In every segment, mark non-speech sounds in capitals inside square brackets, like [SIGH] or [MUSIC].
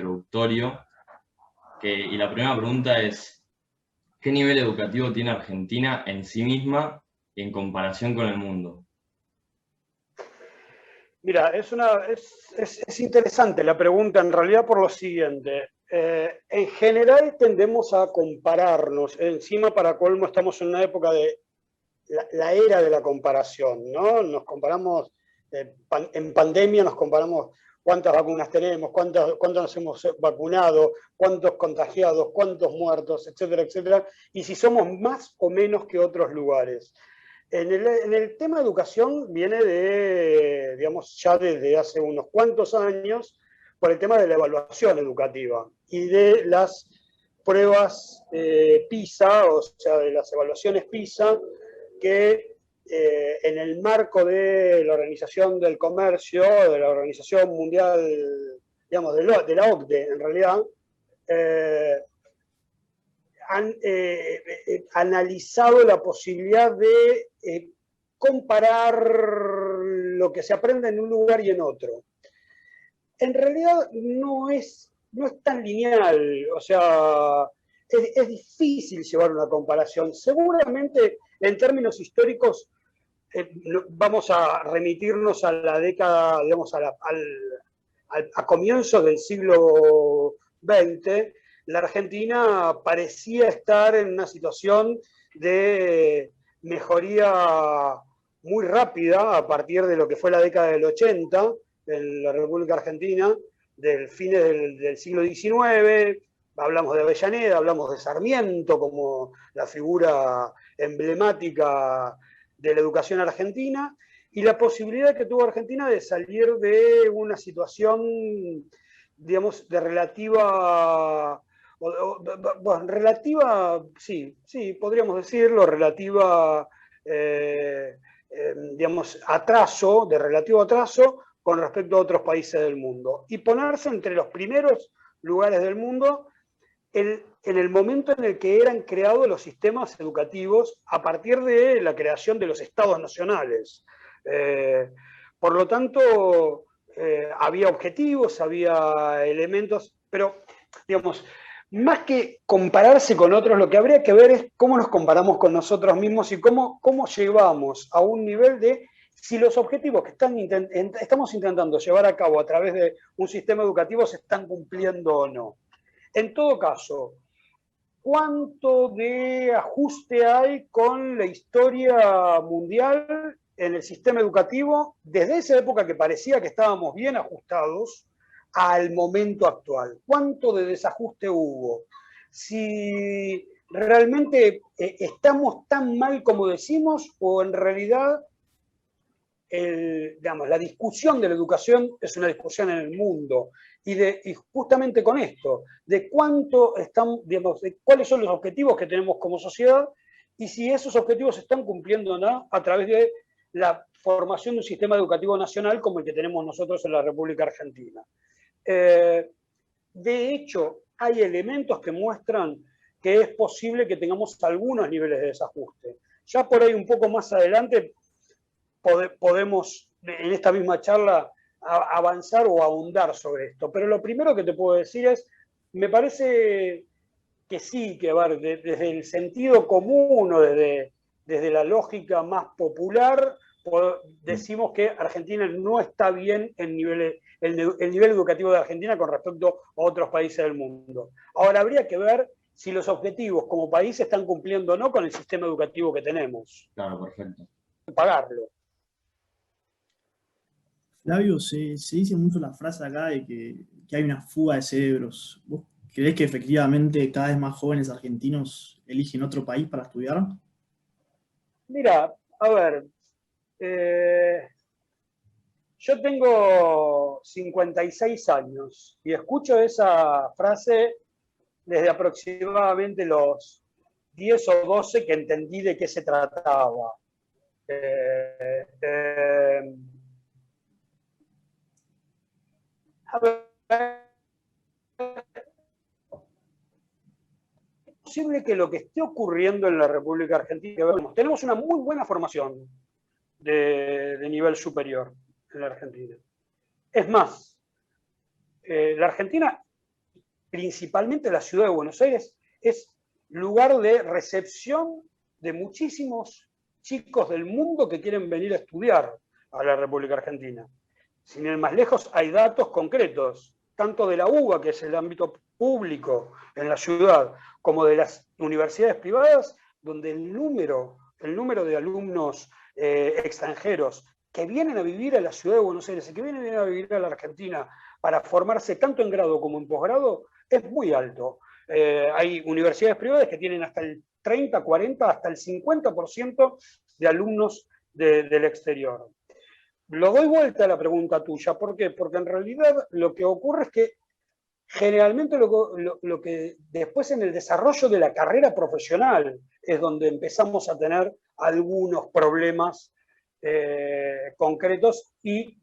introductorio. y la primera pregunta es, ¿qué nivel educativo tiene Argentina en sí misma en comparación con el mundo? Mira, es, una, es, interesante la pregunta en realidad por lo siguiente. Eh, en general tendemos a compararnos, encima para colmo estamos en una época de la, era de la comparación, ¿no? Nos comparamos, eh, en pandemia nos comparamos cuántas vacunas tenemos, cuántos, cuántos nos hemos vacunado, cuántos contagiados, cuántos muertos, etcétera, etcétera, y si somos más o menos que otros lugares. En el, en el, tema de educación viene de, digamos, ya desde hace unos cuantos años, por el tema de la evaluación educativa y de las pruebas eh, PISA, o sea, de las evaluaciones PISA, que eh, en el marco de la Organización del Comercio, de la Organización Mundial, digamos, de, la OCDE en realidad, eh, han analizado la posibilidad de comparar lo que se aprende en un lugar y en otro en realidad no es, no es tan lineal, o sea, es, difícil llevar una comparación. Seguramente en términos históricos eh, vamos a remitirnos a la década, digamos, a, a comienzos del siglo XX, la Argentina parecía estar en una situación de mejoría muy rápida a partir de lo que fue la década del 80, en la República Argentina del fines del, siglo XIX, hablamos de Avellaneda, hablamos de Sarmiento como la figura emblemática de la educación argentina, y la posibilidad que tuvo Argentina de salir de una situación, digamos, de relativa, relativa, sí, sí, podríamos decirlo, relativa, eh, eh, digamos, atraso, de relativo atraso, con respecto a otros países del mundo. Y ponerse entre los primeros lugares del mundo en, el momento en el que eran creados los sistemas educativos a partir de la creación de los estados nacionales. Eh, por lo tanto, eh, había objetivos, había elementos, pero digamos, más que compararse con otros, lo que habría que ver es cómo nos comparamos con nosotros mismos y cómo, cómo llevamos a un nivel de si los objetivos que estamos intentando llevar a cabo a través de un sistema educativo se están cumpliendo o no. En todo caso, ¿cuánto de ajuste hay con la historia mundial en el sistema educativo desde esa época que parecía que estábamos bien ajustados al momento actual? ¿Cuánto de desajuste hubo? Si realmente eh, estamos tan mal como decimos o en realidad digamos, la discusión de la educación es una discusión en el mundo y, justamente con esto, de cuánto están, digamos, de cuáles son los objetivos que tenemos como sociedad y si esos objetivos se están cumpliendo o no a través de la formación de un sistema educativo nacional como el que tenemos nosotros en la República Argentina. Eh, de hecho, hay elementos que muestran que es posible que tengamos algunos niveles de desajuste. Ya por ahí un poco más adelante podemos en esta misma charla avanzar o ahondar sobre esto. Pero lo primero que te puedo decir es, me parece que sí, que ver, desde el sentido común o desde, desde la lógica más popular, decimos que Argentina no está bien en nivel, el, el, nivel educativo de Argentina con respecto a otros países del mundo. Ahora habría que ver si los objetivos como país están cumpliendo o no con el sistema educativo que tenemos. Claro, perfecto. Pagarlo. Flavio, se, dice mucho la frase acá de que, hay una fuga de cerebros. ¿Vos creés que efectivamente cada vez más jóvenes argentinos eligen otro país para estudiar? Mira, a ver, eh, yo tengo 56 años y escucho esa frase desde aproximadamente los 10 o 12 que entendí de qué se trataba. Eh, eh, es posible que lo que esté ocurriendo en la República Argentina, tenemos una muy buena formación de, nivel superior en la Argentina. Es más, eh, la Argentina principalmente la ciudad de Buenos Aires es lugar de recepción de muchísimos chicos del mundo que quieren venir a estudiar a la República Argentina. Sin ir más lejos, hay datos concretos, tanto de la UBA, que es el ámbito público en la ciudad, como de las universidades privadas, donde el número, el número de alumnos eh, extranjeros que vienen a vivir a la ciudad de Buenos Aires y que vienen a vivir a la Argentina para formarse tanto en grado como en posgrado es muy alto. Eh, hay universidades privadas que tienen hasta el 30, 40, hasta el 50% de alumnos del exterior. Lo doy vuelta a la pregunta tuya, ¿por qué? Porque en realidad lo que ocurre es que generalmente lo, que después en el desarrollo de la carrera profesional es donde empezamos a tener algunos problemas eh, concretos y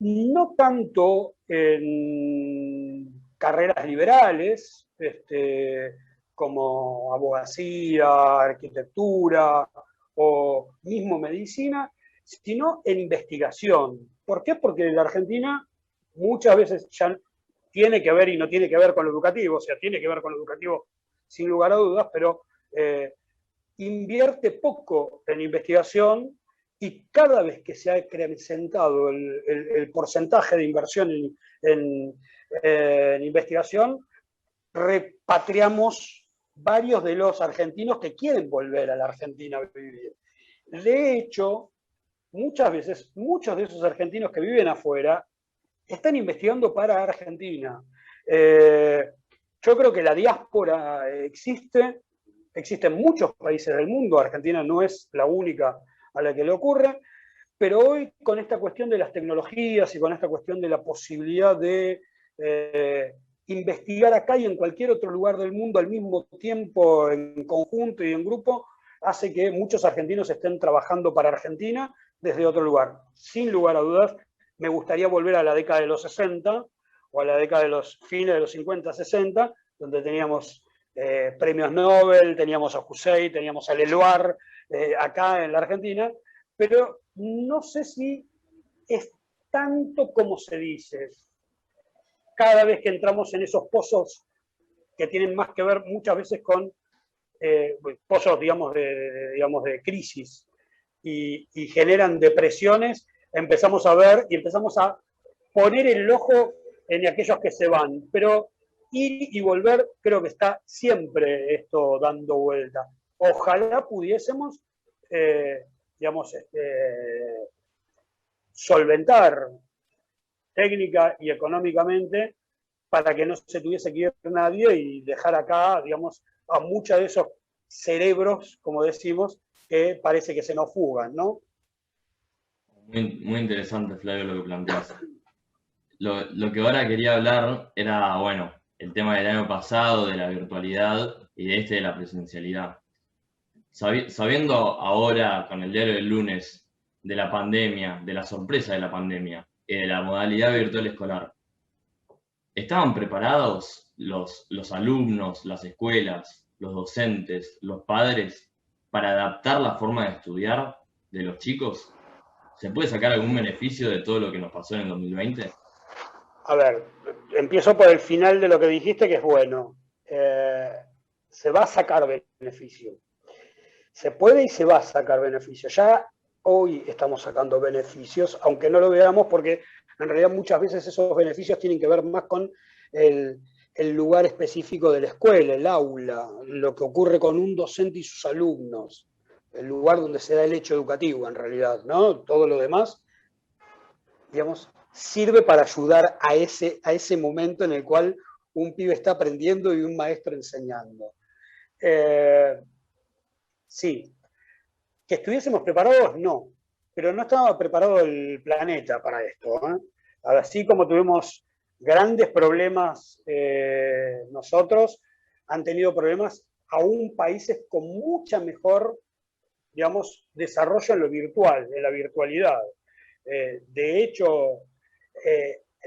no tanto en carreras liberales, este, como abogacía, arquitectura o mismo medicina, sino en investigación. ¿Por qué? Porque la Argentina muchas veces ya tiene que ver y no tiene que ver con lo educativo, o sea, tiene que ver con lo educativo sin lugar a dudas, pero eh, invierte poco en investigación y cada vez que se ha acrecentado el, porcentaje de inversión en, en investigación, repatriamos varios de los argentinos que quieren volver a la Argentina a vivir. De hecho, muchas veces, muchos de esos argentinos que viven afuera están investigando para Argentina. Eh, yo creo que la diáspora existe, existe en muchos países del mundo, Argentina no es la única a la que le ocurre, pero hoy con esta cuestión de las tecnologías y con esta cuestión de la posibilidad de eh, investigar acá y en cualquier otro lugar del mundo al mismo tiempo, en conjunto y en grupo, hace que muchos argentinos estén trabajando para Argentina desde otro lugar. Sin lugar a dudas, me gustaría volver a la década de los 60 o a la década de los fines de los 50, 60, donde teníamos eh, premios Nobel, teníamos a Hussein, teníamos a Leloir eh, acá en la Argentina, pero no sé si es tanto como se dice cada vez que entramos en esos pozos que tienen más que ver muchas veces con eh, pozos, digamos de, digamos, de crisis y, generan depresiones, empezamos a ver y empezamos a poner el ojo en aquellos que se van. Pero ir y volver, creo que está siempre esto dando vuelta. Ojalá pudiésemos, eh, digamos, este, solventar técnica y económicamente para que no se tuviese que ir nadie y dejar acá, digamos, a muchos de esos cerebros, como decimos, que parece que se nos fugan, ¿no? Muy, interesante, Flavio, lo que planteas. Lo, que ahora quería hablar era, bueno, el tema del año pasado, de la virtualidad y de este de la presencialidad. Sabiendo ahora, con el diario del lunes, de la pandemia, de la sorpresa de la pandemia, de la modalidad virtual escolar. ¿Estaban preparados los, los alumnos, las escuelas, los docentes, los padres para adaptar la forma de estudiar de los chicos? ¿Se puede sacar algún beneficio de todo lo que nos pasó en el 2020? A ver, empiezo por el final de lo que dijiste, que es bueno. Eh, se va a sacar beneficio. Se puede y se va a sacar beneficio. Ya hoy estamos sacando beneficios, aunque no lo veamos porque en realidad muchas veces esos beneficios tienen que ver más con el, lugar específico de la escuela, el aula, lo que ocurre con un docente y sus alumnos, el lugar donde se da el hecho educativo en realidad, ¿no? Todo lo demás, digamos, sirve para ayudar a ese, a ese momento en el cual un pibe está aprendiendo y un maestro enseñando. Eh, sí, que estuviésemos preparados, no, pero no estaba preparado el planeta para esto. ¿eh? Así como tuvimos grandes problemas eh, nosotros, han tenido problemas aún países con mucha mejor, digamos, desarrollo en lo virtual, en la virtualidad. Eh, de hecho,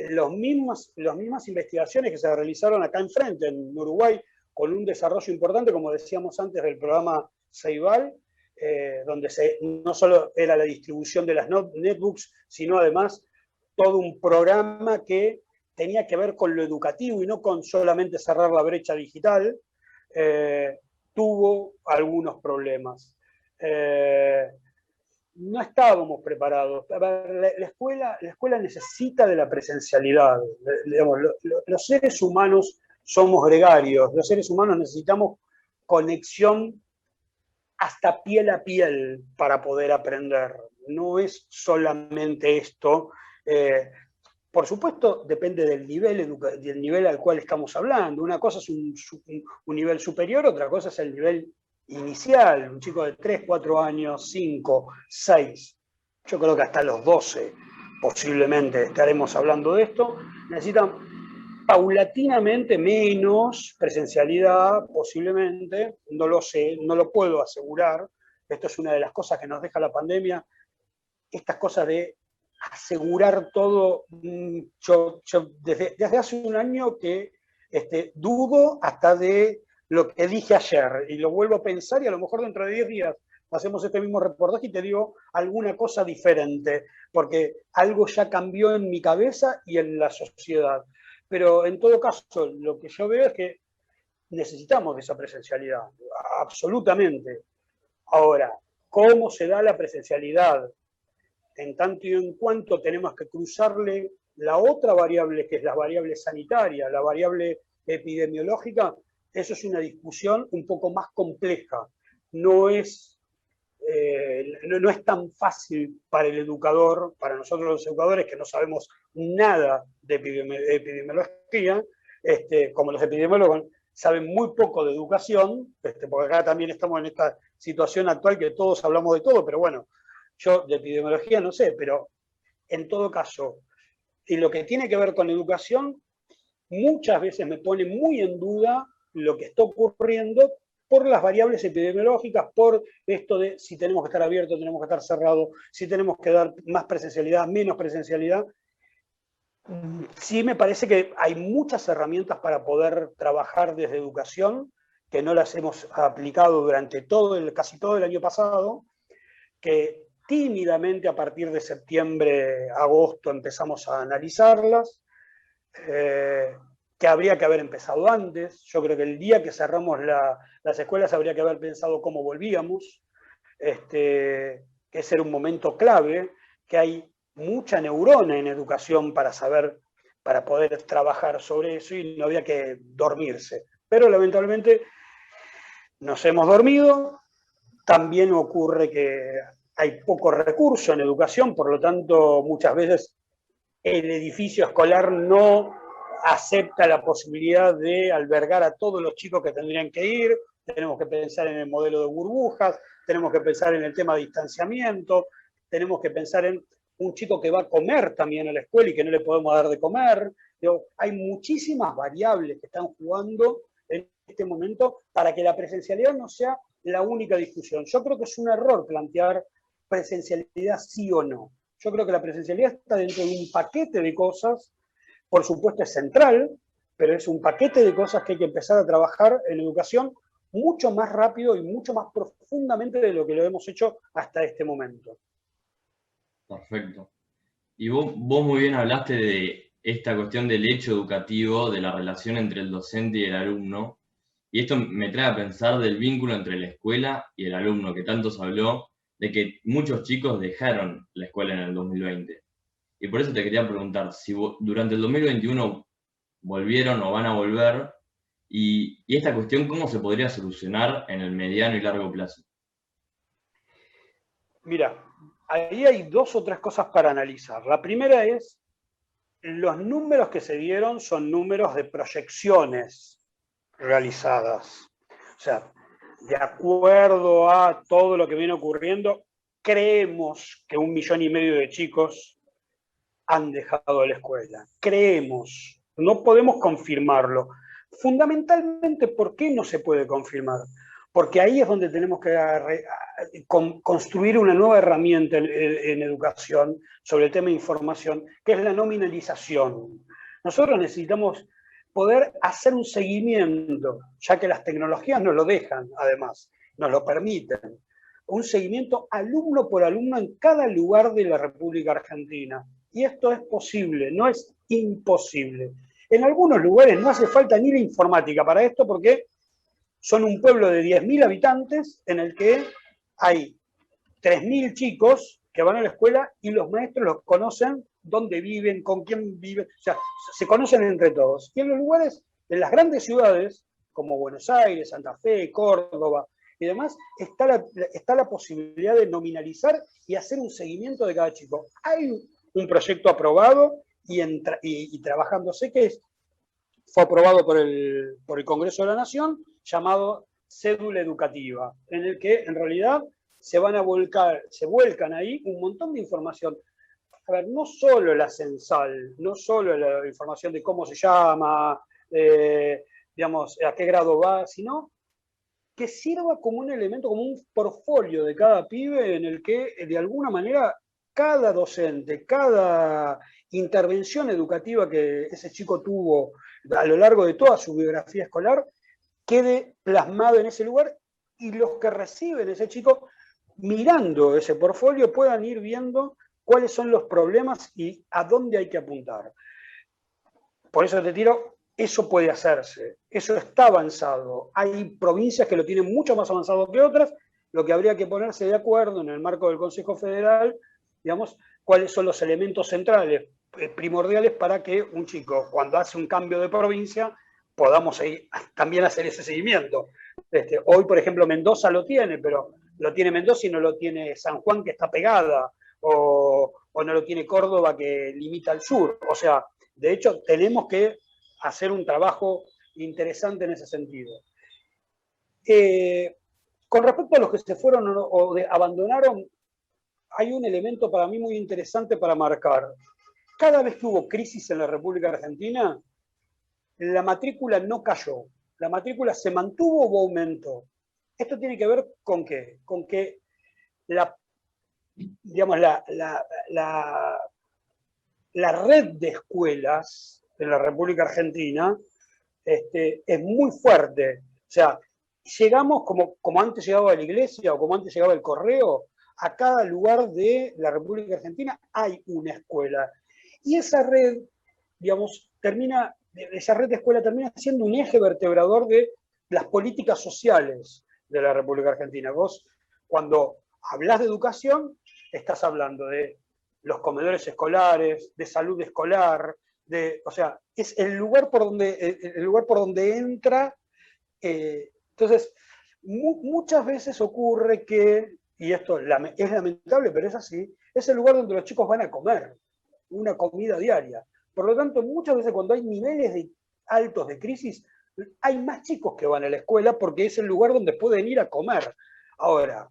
los mismos, las mismas investigaciones que se realizaron acá enfrente, en Uruguay, con un desarrollo importante, como decíamos antes del programa Ceibal, eh, donde no solo era la distribución de las netbooks, sino además todo un programa que tenía que ver con lo educativo y no con solamente cerrar la brecha digital, eh, tuvo algunos problemas. Eh, no estábamos preparados. la, escuela, la escuela necesita de la presencialidad. los seres humanos somos gregarios, los seres humanos necesitamos conexión hasta piel a piel para poder aprender. No es solamente esto. Eh, por supuesto, depende del nivel, del nivel al cual estamos hablando. Una cosa es un, un, nivel superior, otra cosa es el nivel inicial. Un chico de 3, 4 años, 5, 6. Yo creo que hasta los 12 posiblemente estaremos hablando de esto. Necesitan paulatinamente menos presencialidad, posiblemente, no lo sé, no lo puedo asegurar. Esto es una de las cosas que nos deja la pandemia, estas cosas de asegurar todo. Mm, yo, desde, hace un año que este, dudo hasta de lo que dije ayer y lo vuelvo a pensar y a lo mejor dentro de 10 días hacemos este mismo reportaje y te digo alguna cosa diferente, porque algo ya cambió en mi cabeza y en la sociedad. Pero en todo caso, lo que yo veo es que necesitamos esa presencialidad, absolutamente. Ahora, ¿cómo se da la presencialidad? En tanto y en cuanto tenemos que cruzarle la otra variable, que es la variable sanitaria, la variable epidemiológica, eso es una discusión un poco más compleja. No es, eh, no es tan fácil para el educador, para nosotros los educadores que no sabemos nada de epidemiología, este, como los epidemiólogos saben muy poco de educación, este, porque acá también estamos en esta situación actual que todos hablamos de todo, pero bueno, yo de epidemiología no sé, pero en todo caso, y lo que tiene que ver con educación, muchas veces me pone muy en duda lo que está ocurriendo por las variables epidemiológicas, por esto de si tenemos que estar abiertos, tenemos que estar cerrados, si tenemos que dar más presencialidad, menos presencialidad, sí me parece que hay muchas herramientas para poder trabajar desde educación, que no las hemos aplicado durante todo el, casi todo el año pasado, que tímidamente a partir de septiembre, agosto empezamos a analizarlas, eh, que habría que haber empezado antes. Yo creo que el día que cerramos las escuelas habría que haber pensado cómo volvíamos, este, que ese era un momento clave, que hay mucha neurona en educación para saber, para poder trabajar sobre eso y no había que dormirse. Pero lamentablemente nos hemos dormido, también ocurre que hay poco recurso en educación, por lo tanto muchas veces el edificio escolar no acepta la posibilidad de albergar a todos los chicos que tendrían que ir, tenemos que pensar en el modelo de burbujas, tenemos que pensar en el tema de distanciamiento, tenemos que pensar en un chico que va a comer también a la escuela y que no le podemos dar de comer. hay muchísimas variables que están jugando en este momento para que la presencialidad no sea la única discusión. Yo creo que es un error plantear presencialidad sí o no. Yo creo que la presencialidad está dentro de un paquete de cosas, por supuesto es central, pero es un paquete de cosas que hay que empezar a trabajar en educación mucho más rápido y mucho más profundamente de lo que lo hemos hecho hasta este momento. Perfecto. Y vos, muy bien hablaste de esta cuestión del hecho educativo, de la relación entre el docente y el alumno. Y esto me trae a pensar del vínculo entre la escuela y el alumno, que tanto se habló, de que muchos chicos dejaron la escuela en el 2020. Y por eso te quería preguntar, si durante el 2021 volvieron o van a volver, y, esta cuestión, ¿cómo se podría solucionar en el mediano y largo plazo? Mira, ahí hay dos o tres cosas para analizar. La primera es, los números que se dieron son números de proyecciones realizadas. O sea, de acuerdo a todo lo que viene ocurriendo, creemos que un millón y medio de chicos han dejado la escuela. Creemos, no podemos confirmarlo. Fundamentalmente, ¿por qué no se puede confirmar? porque ahí es donde tenemos que construir una nueva herramienta en, educación sobre el tema de información, que es la nominalización. Nosotros necesitamos poder hacer un seguimiento, ya que las tecnologías nos lo dejan, además, nos lo permiten, un seguimiento alumno por alumno en cada lugar de la República Argentina. Y esto es posible, no es imposible. En algunos lugares no hace falta ni la informática para esto porque son un pueblo de 10.000 habitantes en el que hay 3.000 chicos que van a la escuela y los maestros los conocen, dónde viven, con quién viven, o sea, se conocen entre todos. Y en los lugares, en las grandes ciudades, como Buenos Aires, Santa Fe, Córdoba y demás, está la, está la posibilidad de nominalizar y hacer un seguimiento de cada chico. Hay un proyecto aprobado y, y, trabajándose que es, fue aprobado por el, por el Congreso de la Nación, llamado cédula educativa, en el que en realidad se van a volcar, se vuelcan ahí un montón de información. A ver, no solo la censal, no solo la información de cómo se llama, eh, digamos, a qué grado va, sino que sirva como un elemento, como un portfolio de cada pibe en el que de alguna manera cada docente, cada intervención educativa que ese chico tuvo a lo largo de toda su biografía escolar quede plasmado en ese lugar y los que reciben ese chico, mirando ese portfolio, puedan ir viendo cuáles son los problemas y a dónde hay que apuntar. Por eso te tiro, eso puede hacerse, eso está avanzado. Hay provincias que lo tienen mucho más avanzado que otras, lo que habría que ponerse de acuerdo en el marco del Consejo Federal, digamos, cuáles son los elementos centrales, eh, primordiales para que un chico, cuando hace un cambio de provincia, podamos también hacer ese seguimiento. Este, hoy, por ejemplo, Mendoza lo tiene, pero lo tiene Mendoza y no lo tiene San Juan, que está pegada, o, no lo tiene Córdoba, que limita al sur. O sea, de hecho, tenemos que hacer un trabajo interesante en ese sentido. Eh, con respecto a los que se fueron o abandonaron, hay un elemento para mí muy interesante para marcar. Cada vez que hubo crisis en la República Argentina, la matrícula no cayó, la matrícula se mantuvo o aumentó. Esto tiene que ver con qué? Con que la, digamos, la, la, red de escuelas de la República Argentina este, es muy fuerte. O sea, llegamos como, como antes llegaba la iglesia o como antes llegaba el correo, a cada lugar de la República Argentina hay una escuela. Y esa red, digamos, termina esa red de escuela termina siendo un eje vertebrador de las políticas sociales de la República Argentina. Vos, cuando hablas de educación, estás hablando de los comedores escolares, de salud escolar, de, o sea, es el lugar por donde, el lugar por donde entra. Eh, entonces, muchas veces ocurre que, y esto es lamentable, pero es así, es el lugar donde los chicos van a comer, una comida diaria. Por lo tanto, muchas veces cuando hay niveles de, altos de crisis, hay más chicos que van a la escuela porque es el lugar donde pueden ir a comer. Ahora,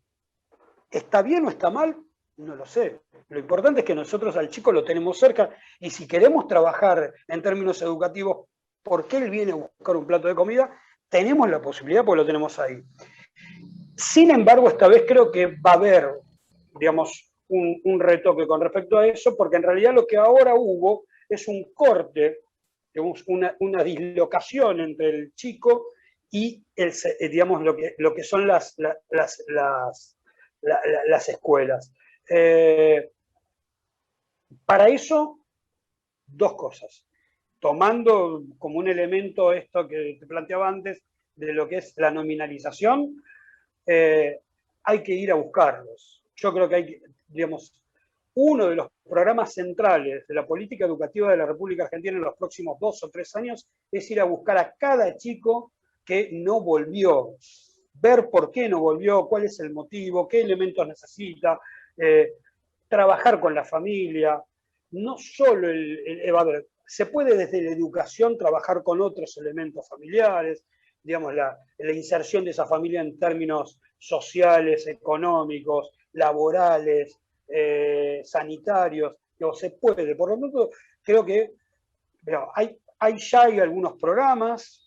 ¿está bien o está mal? No lo sé. Lo importante es que nosotros al chico lo tenemos cerca y si queremos trabajar en términos educativos, porque él viene a buscar un plato de comida, tenemos la posibilidad porque lo tenemos ahí. Sin embargo, esta vez creo que va a haber, digamos, un, retoque con respecto a eso, porque en realidad lo que ahora hubo es un corte, una, una dislocación entre el chico y digamos, lo, que, son las, escuelas. Eh, para eso, dos cosas. Tomando como un elemento esto que te planteaba antes, de lo que es la nominalización, eh, hay que ir a buscarlos. Yo creo que hay que, digamos, uno de los programas centrales de la política educativa de la República Argentina en los próximos dos o tres años es ir a buscar a cada chico que no volvió, ver por qué no volvió, cuál es el motivo, qué elementos necesita, eh, trabajar con la familia, no solo el, el, se puede desde la educación trabajar con otros elementos familiares, digamos, la, la inserción de esa familia en términos sociales, económicos, laborales, eh, sanitarios, que se puede. Por lo tanto, creo que hay, hay, ya hay algunos programas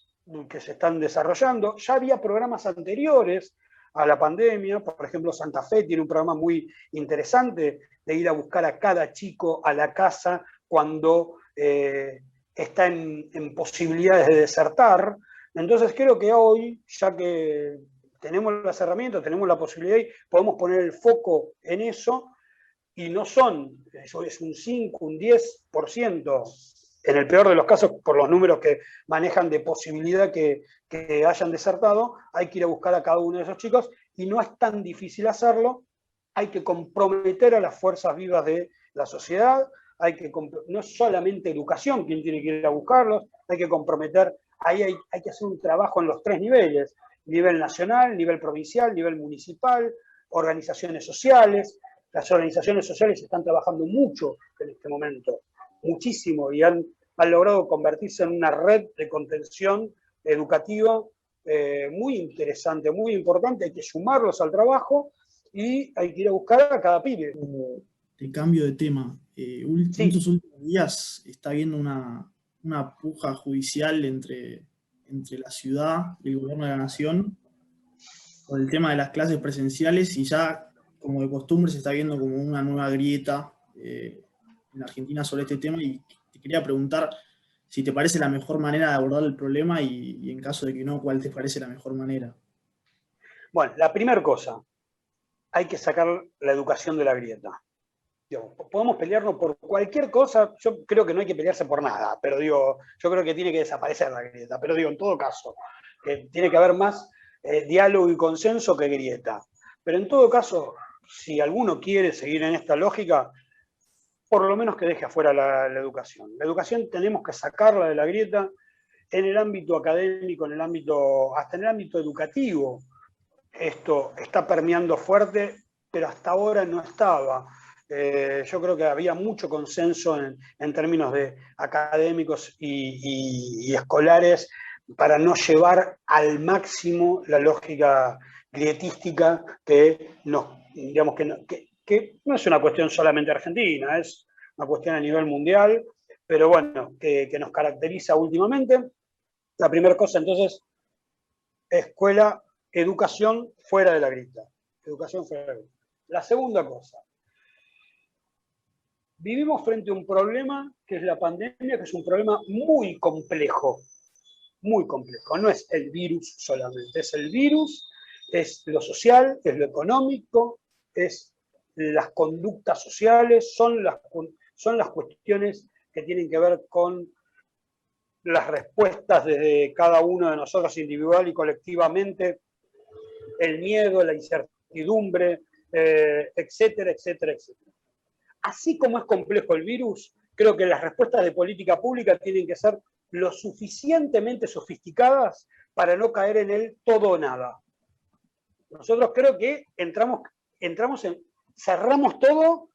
que se están desarrollando, ya había programas anteriores a la pandemia, por ejemplo, Santa Fe tiene un programa muy interesante de ir a buscar a cada chico a la casa cuando eh, está en, posibilidades de desertar. Entonces creo que hoy, ya que tenemos las herramientas, tenemos la posibilidad y podemos poner el foco en eso, y no son, eso es un 5, un 10%, en el peor de los casos, por los números que manejan de posibilidad que, hayan desertado, hay que ir a buscar a cada uno de esos chicos y no es tan difícil hacerlo, hay que comprometer a las fuerzas vivas de la sociedad, hay que no es solamente educación quien tiene que ir a buscarlos, hay que comprometer, ahí hay, hay que hacer un trabajo en los tres niveles, nivel nacional, nivel provincial, nivel municipal, organizaciones sociales. Las organizaciones sociales están trabajando mucho en este momento, muchísimo, y han, han logrado convertirse en una red de contención educativa eh, muy interesante, muy importante. Hay que sumarlos al trabajo y hay que ir a buscar a cada pibe. De cambio de tema, eh, en estos últimos días está habiendo una, una puja judicial entre, entre la ciudad y el gobierno de la nación con el tema de las clases presenciales y ya como de costumbre se está viendo como una nueva grieta eh, en Argentina sobre este tema y te quería preguntar si te parece la mejor manera de abordar el problema y, en caso de que no, ¿cuál te parece la mejor manera? Bueno, la primera cosa, hay que sacar la educación de la grieta. podemos pelearnos por cualquier cosa, yo creo que no hay que pelearse por nada, pero digo, yo creo que tiene que desaparecer la grieta, pero digo, en todo caso, que tiene que haber más eh, diálogo y consenso que grieta. Pero en todo caso, si alguno quiere seguir en esta lógica, por lo menos que deje afuera la, educación. La educación tenemos que sacarla de la grieta en el ámbito académico, en el ámbito, hasta en el ámbito educativo. Esto está permeando fuerte, pero hasta ahora no estaba. Eh, yo creo que había mucho consenso en, términos de académicos y, escolares para no llevar al máximo la lógica grietística que nos, digamos, que, que no es una cuestión solamente argentina, es una cuestión a nivel mundial, pero bueno, que, nos caracteriza últimamente. La primera cosa, entonces, escuela, educación fuera de la grita. Educación fuera de la grita. La segunda cosa, vivimos frente a un problema que es la pandemia, que es un problema muy complejo, muy complejo. No es el virus solamente, es el virus, es lo social, es lo económico, es las conductas sociales, son las, son las cuestiones que tienen que ver con las respuestas de cada uno de nosotros individual y colectivamente, el miedo, la incertidumbre, eh, etcétera, etcétera, etcétera. Así como es complejo el virus, creo que las respuestas de política pública tienen que ser lo suficientemente sofisticadas para no caer en el todo o nada. Nosotros creo que entramos, entramos en, cerramos todo,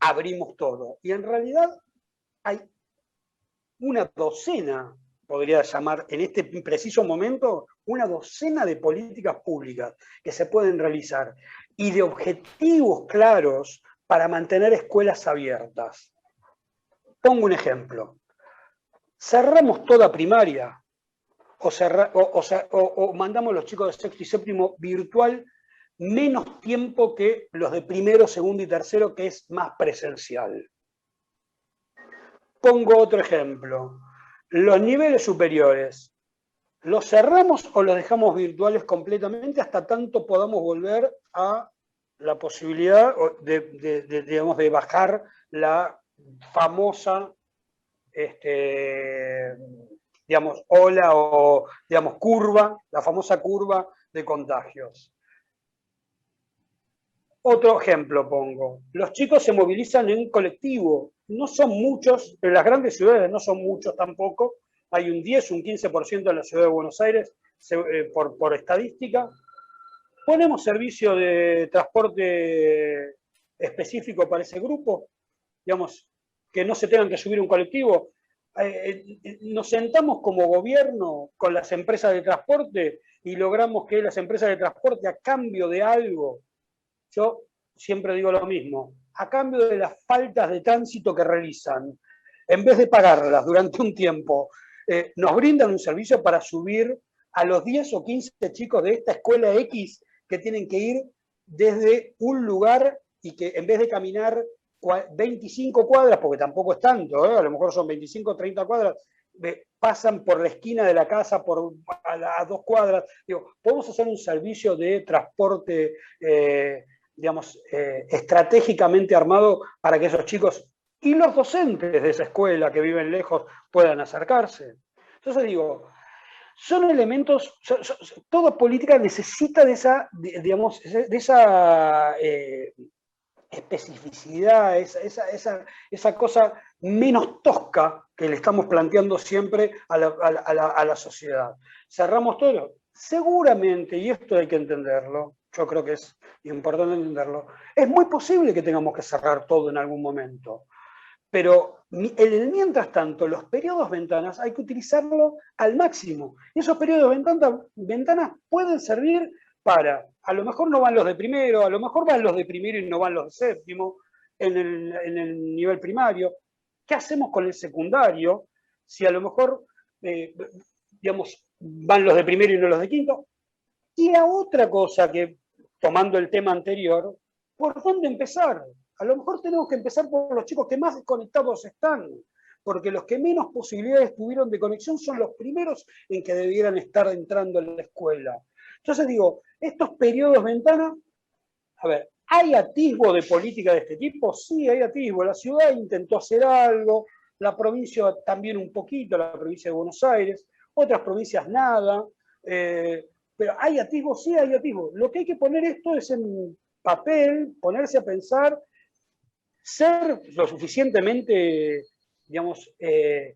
abrimos todo. Y en realidad hay una docena, podría llamar en este preciso momento, una docena de políticas públicas que se pueden realizar y de objetivos claros para mantener escuelas abiertas. Pongo un ejemplo. Cerramos toda primaria o, o, mandamos los chicos de sexto y séptimo virtual menos tiempo que los de primero, segundo y tercero, que es más presencial. Pongo otro ejemplo. Los niveles superiores, ¿los cerramos o los dejamos virtuales completamente hasta tanto podamos volver a la posibilidad de, digamos, de bajar la famosa este, digamos, ola o digamos, curva, la famosa curva de contagios? Otro ejemplo pongo. Los chicos se movilizan en colectivo. No son muchos, en las grandes ciudades no son muchos tampoco. Hay un 10, un 15% en la ciudad de Buenos Aires eh, por, por estadística. ¿Ponemos servicio de transporte específico para ese grupo? Digamos, que no se tengan que subir un colectivo. Eh, eh, nos sentamos como gobierno con las empresas de transporte y logramos que las empresas de transporte a cambio de algo yo siempre digo lo mismo, a cambio de las faltas de tránsito que realizan, en vez de pagarlas durante un tiempo, eh, nos brindan un servicio para subir a los 10 o 15 chicos de esta escuela X que tienen que ir desde un lugar y que en vez de caminar 25 cuadras, porque tampoco es tanto, ¿eh? a lo mejor son 25 o 30 cuadras, pasan por la esquina de la casa por a, dos cuadras. Digo, podemos hacer un servicio de transporte eh, digamos, eh, estratégicamente armado para que esos chicos y los docentes de esa escuela que viven lejos puedan acercarse. Entonces digo, son elementos, toda política necesita de esa, digamos, de esa eh, especificidad, esa, cosa menos tosca que le estamos planteando siempre a la, sociedad. Cerramos todo. Seguramente, y esto hay que entenderlo, yo creo que es importante entenderlo, es muy posible que tengamos que cerrar todo en algún momento. Pero en el mientras tanto, los periodos ventanas hay que utilizarlo al máximo. Y esos periodos ventanas, ventanas pueden servir para, a lo mejor no van los de primero, a lo mejor van los de primero y no van los de séptimo, en el, nivel primario. ¿Qué hacemos con el secundario? Si a lo mejor, eh, digamos, van los de primero y no los de quinto. Y la otra cosa que, tomando el tema anterior, ¿por dónde empezar? A lo mejor tenemos que empezar por los chicos que más desconectados están, porque los que menos posibilidades tuvieron de conexión son los primeros en que debieran estar entrando en la escuela. Entonces digo, estos periodos ventana, a ver, ¿hay atisbo de política de este tipo? Sí, hay atisbo. La ciudad intentó hacer algo, la provincia también un poquito, la provincia de Buenos Aires, otras provincias nada, eh, pero hay atisbo, sí hay atisbo. Lo que hay que poner esto es en papel, ponerse a pensar ser lo suficientemente, digamos, eh,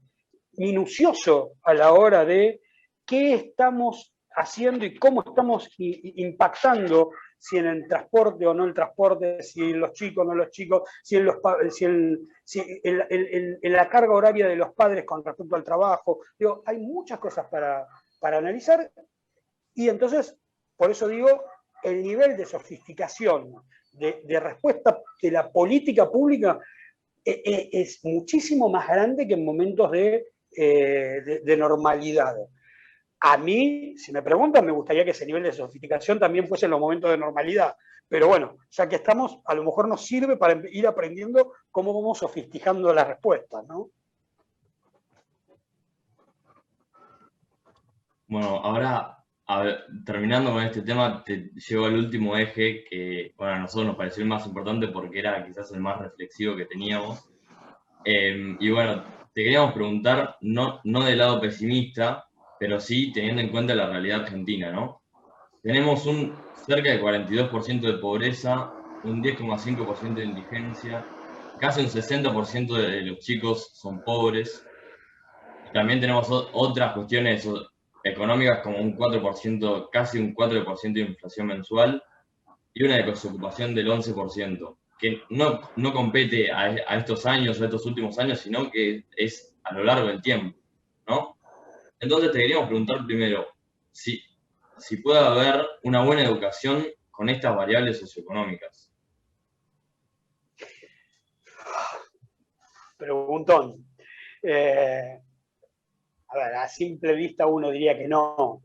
minucioso a la hora de qué estamos haciendo y cómo estamos impactando, si en el transporte o no el transporte, si en los chicos o no los chicos, si en, los, si en, la carga horaria de los padres con respecto al trabajo. Digo, hay muchas cosas para, para analizar y entonces, por eso digo, el nivel de sofisticación de, respuesta de la política pública eh, eh, es muchísimo más grande que en momentos eh, de, de, normalidad. A mí, si me preguntan, me gustaría que ese nivel de sofisticación también fuese en los momentos de normalidad. Pero bueno, ya que estamos, a lo mejor nos sirve para ir aprendiendo cómo vamos sofisticando las respuestas, ¿no? Bueno, ahora a ver, terminando con este tema, te llevo al último eje que, bueno, a nosotros nos pareció el más importante porque era quizás el más reflexivo que teníamos. Em, y bueno, te queríamos preguntar, no, no del lado pesimista, pero sí teniendo en cuenta la realidad argentina, ¿no? Tenemos un cerca de 42% de pobreza, un 10,5% de indigencia, casi un 60% de los chicos son pobres. También tenemos otras cuestiones económicas como un 4%, casi un 4% de inflación mensual y una desocupación del 11%, que no, no compete a, estos años o a estos últimos años, sino que es a lo largo del tiempo, ¿no? Entonces te queríamos preguntar primero si, si puede haber una buena educación con estas variables socioeconómicas. Preguntón. Eh, a ver, a simple vista uno diría que no,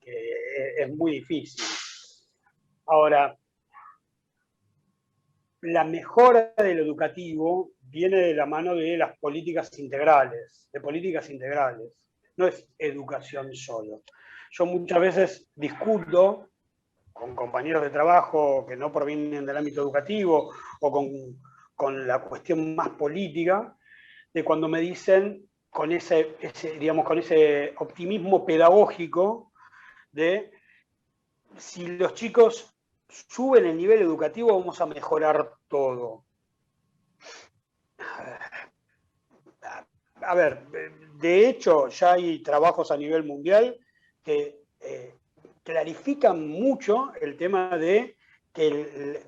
que es muy difícil. Ahora, la mejora del educativo viene de la mano de las políticas integrales, de políticas integrales, no es educación solo. Yo muchas veces discuto con compañeros de trabajo que no provienen del ámbito educativo o con, con la cuestión más política, de cuando me dicen con ese, digamos, con ese optimismo pedagógico de si los chicos suben el nivel educativo vamos a mejorar todo. A ver, de hecho ya hay trabajos a nivel mundial que eh, clarifican mucho el tema de que el,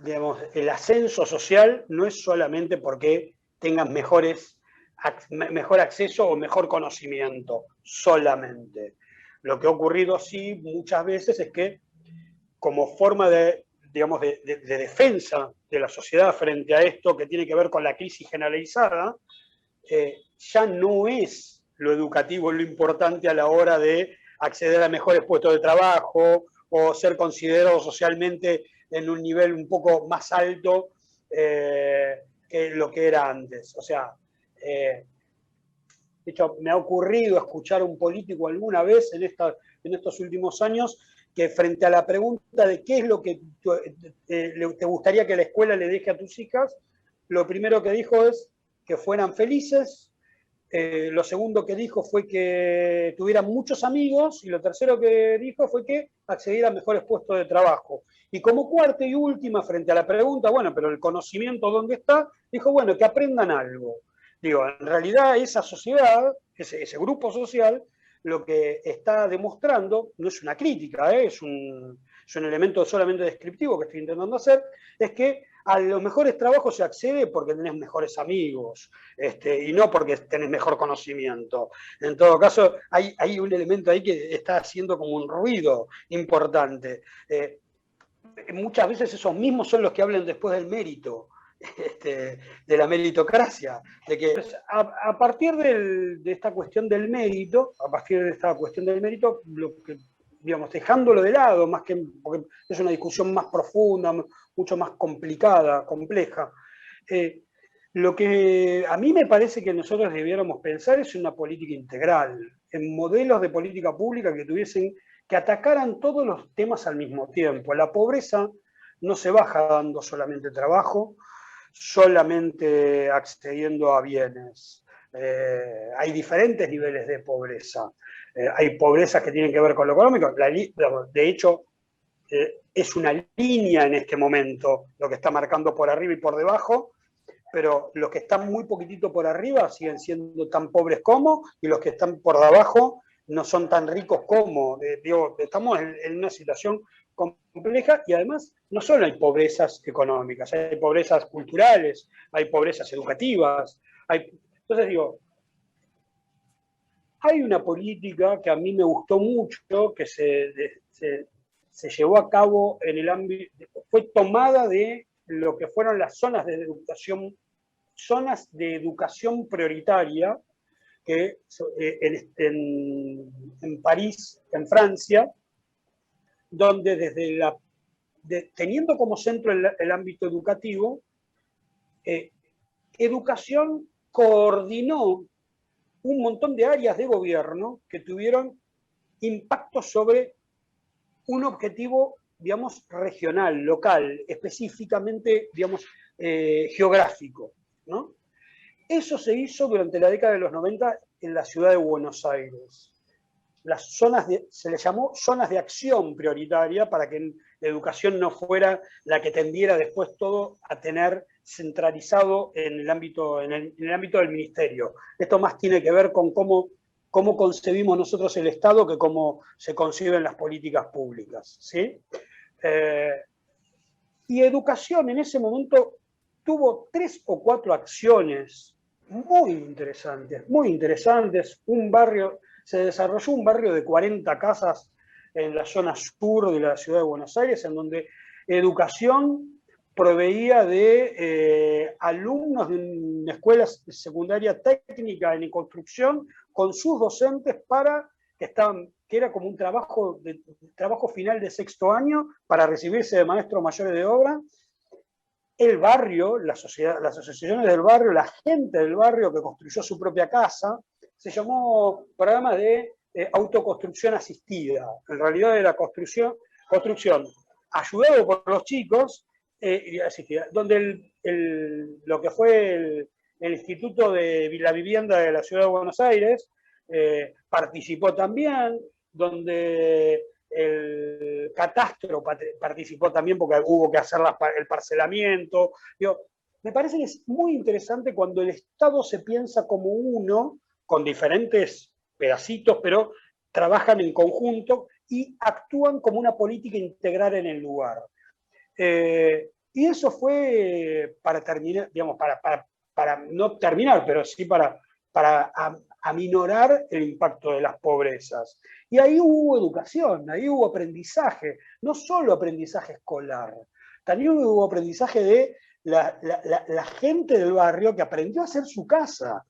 el ascenso social no es solamente porque tengan mejores mejor acceso o mejor conocimiento solamente. Lo que ha ocurrido sí muchas veces es que como forma de, digamos, de, defensa de la sociedad frente a esto que tiene que ver con la crisis generalizada, eh, ya no es lo educativo lo importante a la hora de acceder a mejores puestos de trabajo o ser considerado socialmente en un nivel un poco más alto eh, que lo que era antes. O sea, eh, de hecho, me ha ocurrido escuchar a un político alguna vez en, en estos últimos años que frente a la pregunta de qué es lo que eh, te gustaría que la escuela le deje a tus hijas, lo primero que dijo es, que fueran felices, eh, lo segundo que dijo fue que tuvieran muchos amigos y lo tercero que dijo fue que accediera a mejores puestos de trabajo. Y como cuarta y última, frente a la pregunta, bueno, pero el conocimiento dónde está, dijo, bueno, que aprendan algo. Digo, en realidad esa sociedad, ese, grupo social, lo que está demostrando, no es una crítica, ¿eh? es, un, es un elemento solamente descriptivo que estoy intentando hacer, es que a los mejores trabajos se accede porque tenés mejores amigos este, y no porque tenés mejor conocimiento. En todo caso, hay, hay un elemento ahí que está haciendo como un ruido importante. Eh, muchas veces esos mismos son los que hablan después del mérito. Este, de la meritocracia, de que a, partir de esta cuestión del mérito, a partir de esta cuestión del mérito, lo que, digamos, dejándolo de lado, más que porque es una discusión más profunda, mucho más complicada, compleja. Eh, lo que a mí me parece que nosotros debiéramos pensar es una política integral, en modelos de política pública que tuviesen, que atacaran todos los temas al mismo tiempo. La pobreza no se baja dando solamente trabajo, solamente accediendo a bienes. Eh, hay diferentes niveles de pobreza. Eh, hay pobrezas que tienen que ver con lo económico. de hecho, es una línea en este momento, lo que está marcando por arriba y por debajo, pero los que están muy poquitito por arriba siguen siendo tan pobres como, y los que están por debajo no son tan ricos como. Eh, estamos en, una situación compleja y además no solo hay pobrezas económicas, hay pobrezas culturales, hay pobrezas educativas. Entonces digo, hay una política que a mí me gustó mucho, que se, se llevó a cabo en el ámbito, fue tomada de lo que fueron las zonas de educación, zonas de educación prioritaria, que eh, este, en, París, en Francia, donde desde la, teniendo como centro el, ámbito educativo, eh, educación coordinó un montón de áreas de gobierno que tuvieron impacto sobre un objetivo, digamos, regional, local, específicamente, digamos, eh, geográfico. ¿no? Eso se hizo durante la década de los 90 en la ciudad de Buenos Aires. Las zonas se le llamó zonas de acción prioritaria para que la educación no fuera la que tendiera después todo a tener centralizado en el ámbito, en el ámbito del ministerio. Esto más tiene que ver con cómo cómo concebimos nosotros el Estado que cómo se conciben las políticas públicas. ¿sí? Eh, y educación en ese momento tuvo tres o cuatro acciones muy interesantes, muy interesantes. Un barrio, se desarrolló un barrio de 40 casas en la zona sur de la ciudad de Buenos Aires, en donde educación proveía de eh, alumnos de una escuela secundaria técnica en construcción con sus docentes para que estaban que era como un trabajo trabajo final de sexto año para recibirse de maestros mayores de obra. El barrio, las asociaciones del barrio, la gente del barrio que construyó su propia casa, se llamó programa de eh, autoconstrucción asistida. En realidad era construcción, construcción ayudado por los chicos eh, donde lo que fue el, Instituto de la Vivienda de la Ciudad de Buenos Aires eh, participó también, donde el catastro participó también porque hubo que hacer el parcelamiento. me parece que es muy interesante cuando el Estado se piensa como uno, con diferentes pedacitos, pero trabajan en conjunto y actúan como una política integral en el lugar. Eh, y eso fue para terminar, digamos, para, no terminar, pero sí para, para aminorar el impacto de las pobrezas. Y ahí hubo educación, ahí hubo aprendizaje, no solo aprendizaje escolar, también hubo aprendizaje de la, gente del barrio que aprendió a hacer su casa.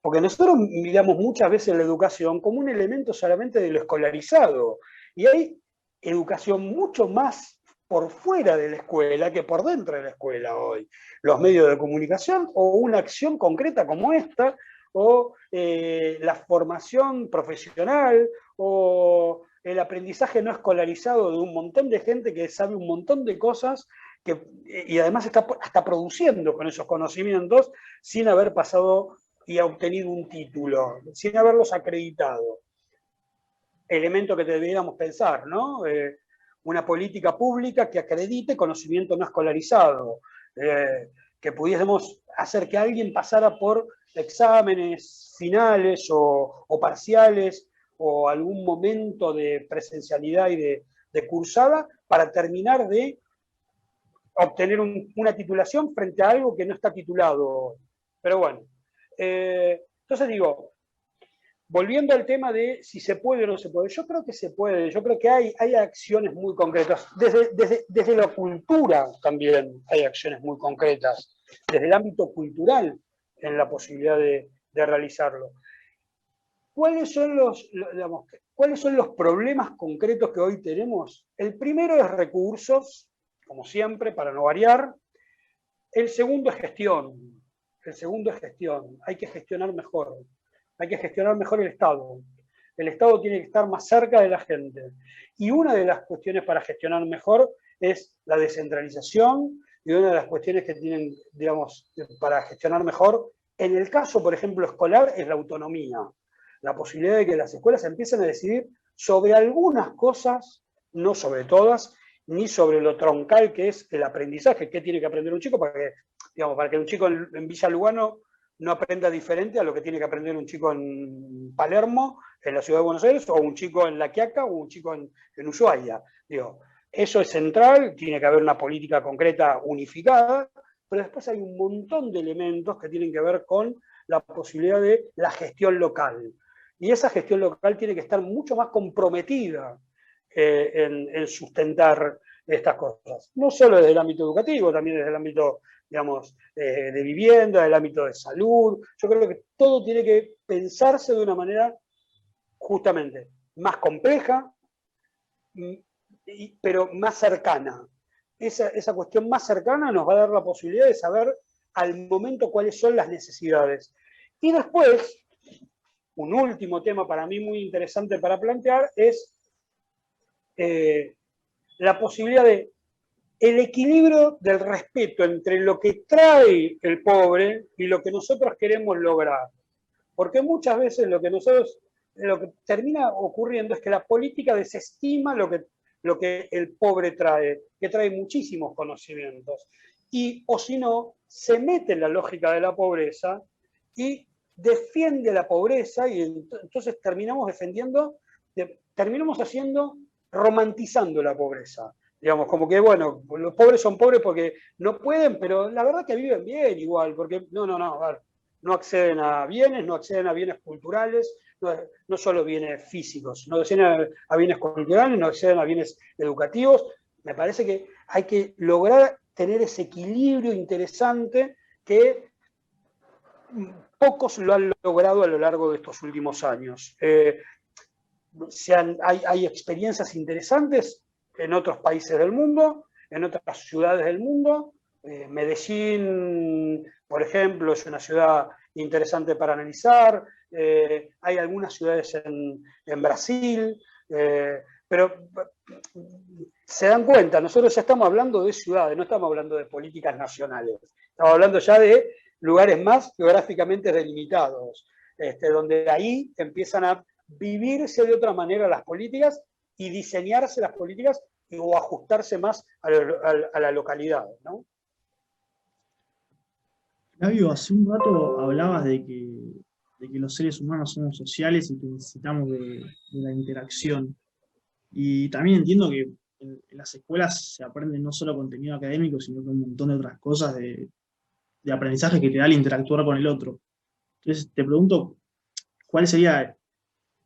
Porque nosotros miramos muchas veces la educación como un elemento solamente de lo escolarizado. Y hay educación mucho más por fuera de la escuela que por dentro de la escuela hoy. Los medios de comunicación o una acción concreta como esta, o eh, la formación profesional, o el aprendizaje no escolarizado de un montón de gente que sabe un montón de cosas y además está, está produciendo con esos conocimientos sin haber pasado y obtenido un título, sin haberlos acreditado. Elemento que deberíamos pensar, ¿no? Eh, una política pública que acredite conocimiento no escolarizado, eh, que pudiésemos hacer que alguien pasara por exámenes finales o, parciales o algún momento de presencialidad y de, cursada para terminar de obtener una titulación frente a algo que no está titulado. Pero bueno, eh, entonces digo, volviendo al tema de si se puede o no se puede, yo creo que se puede, yo creo que hay, hay acciones muy concretas, desde, desde, la cultura también hay acciones muy concretas, desde el ámbito cultural en la posibilidad de, realizarlo. ¿Cuáles son, los, ¿Cuáles son los problemas concretos que hoy tenemos? El primero es recursos, como siempre, para no variar. El segundo es gestión. El segundo es gestión. Hay que gestionar mejor hay que gestionar mejor el Estado. El Estado tiene que estar más cerca de la gente. Y una de las cuestiones para gestionar mejor es la descentralización y una de las cuestiones que tienen, digamos, para gestionar mejor, en el caso, por ejemplo, escolar, es la autonomía. La posibilidad de que las escuelas empiecen a decidir sobre algunas cosas, no sobre todas, ni sobre lo troncal que es el aprendizaje, qué tiene que aprender un chico para que, digamos, para que un chico en, en Villa Lugano no aprenda diferente a lo que tiene que aprender un chico en Palermo, en la ciudad de Buenos Aires, o un chico en La Quiaca, o un chico en, Ushuaia. Digo, eso es central, tiene que haber una política concreta unificada, pero después hay un montón de elementos que tienen que ver con la posibilidad de la gestión local. Y esa gestión local tiene que estar mucho más comprometida eh, en, en, sustentar estas cosas. No solo desde el ámbito educativo, también desde el ámbito digamos, de vivienda, del ámbito de salud. Yo creo que todo tiene que pensarse de una manera justamente más compleja, mm, pero más cercana. Esa, esa cuestión más cercana nos va a dar la posibilidad de saber al momento cuáles son las necesidades. Y después, un último tema para mí muy interesante para plantear es eh, la posibilidad de el equilibrio del respeto entre lo que trae el pobre y lo que nosotros queremos lograr. Porque muchas veces lo que nosotros, lo que termina ocurriendo es que la política desestima lo que, lo que el pobre trae, que trae muchísimos conocimientos. Y, o si no, se mete en la lógica de la pobreza y defiende la pobreza y entonces terminamos defendiendo, terminamos haciendo, romantizando la pobreza. Digamos, como que, bueno, los pobres son pobres porque no pueden, pero la verdad que viven bien igual, porque no, no, no, no acceden a bienes, no acceden a bienes culturales, no, solo bienes físicos, no acceden a, bienes culturales, no acceden a bienes educativos. Me parece que hay que lograr tener ese equilibrio interesante que pocos lo han logrado a lo largo de estos últimos años. Eh, hay, hay experiencias interesantes en otros países del mundo, en otras ciudades del mundo. Eh, Medellín, por ejemplo, es una ciudad interesante para analizar. Eh, hay algunas ciudades en, Brasil, eh, pero se dan cuenta, nosotros ya estamos hablando de ciudades, no estamos hablando de políticas nacionales, estamos hablando ya de lugares más geográficamente delimitados, este, donde ahí empiezan a vivirse de otra manera las políticas y diseñarse las políticas o ajustarse más a, la localidad. ¿no? Flavio, hace un rato hablabas de que, los seres humanos somos sociales y que necesitamos de, la interacción. Y también entiendo que en, las escuelas se aprende no solo contenido académico, sino que un montón de otras cosas de, de aprendizaje que te da el interactuar con el otro. Entonces te pregunto, ¿cuál sería,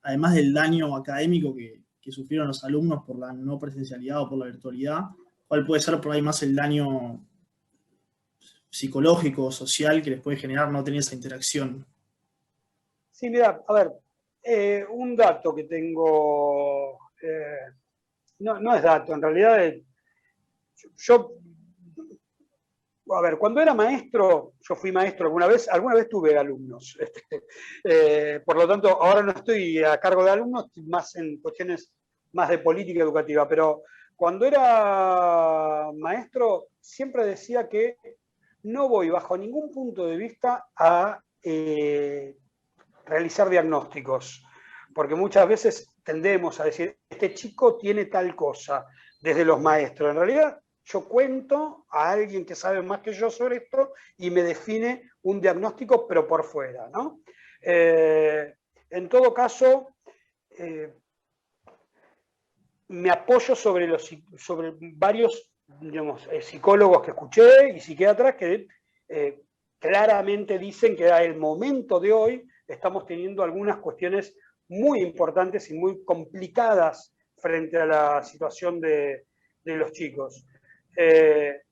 además del daño académico que, que sufrieron los alumnos por la no presencialidad o por la virtualidad, cuál puede ser por ahí más el daño psicológico o social que les puede generar no tener esa interacción. Sí, mira, a ver, eh, un dato que tengo, eh, no, no, es dato, en realidad eh, yo a ver, cuando era maestro, yo fui maestro alguna vez, alguna vez tuve alumnos. [LAUGHS] Este, eh, por lo tanto, ahora no estoy a cargo de alumnos, más en cuestiones más de política educativa, pero cuando era maestro siempre decía que no voy bajo ningún punto de vista a eh, realizar diagnósticos, porque muchas veces tendemos a decir, este chico tiene tal cosa, desde los maestros. En realidad, yo cuento a alguien que sabe más que yo sobre esto y me define un diagnóstico, pero por fuera. ¿no? Eh, en todo caso, eh, me apoyo sobre, los, sobre varios digamos, eh, psicólogos que escuché y psiquiatras que claramente dicen que a el momento de hoy estamos teniendo algunas cuestiones muy importantes y muy complicadas frente a la situación de, de los chicos. Eh,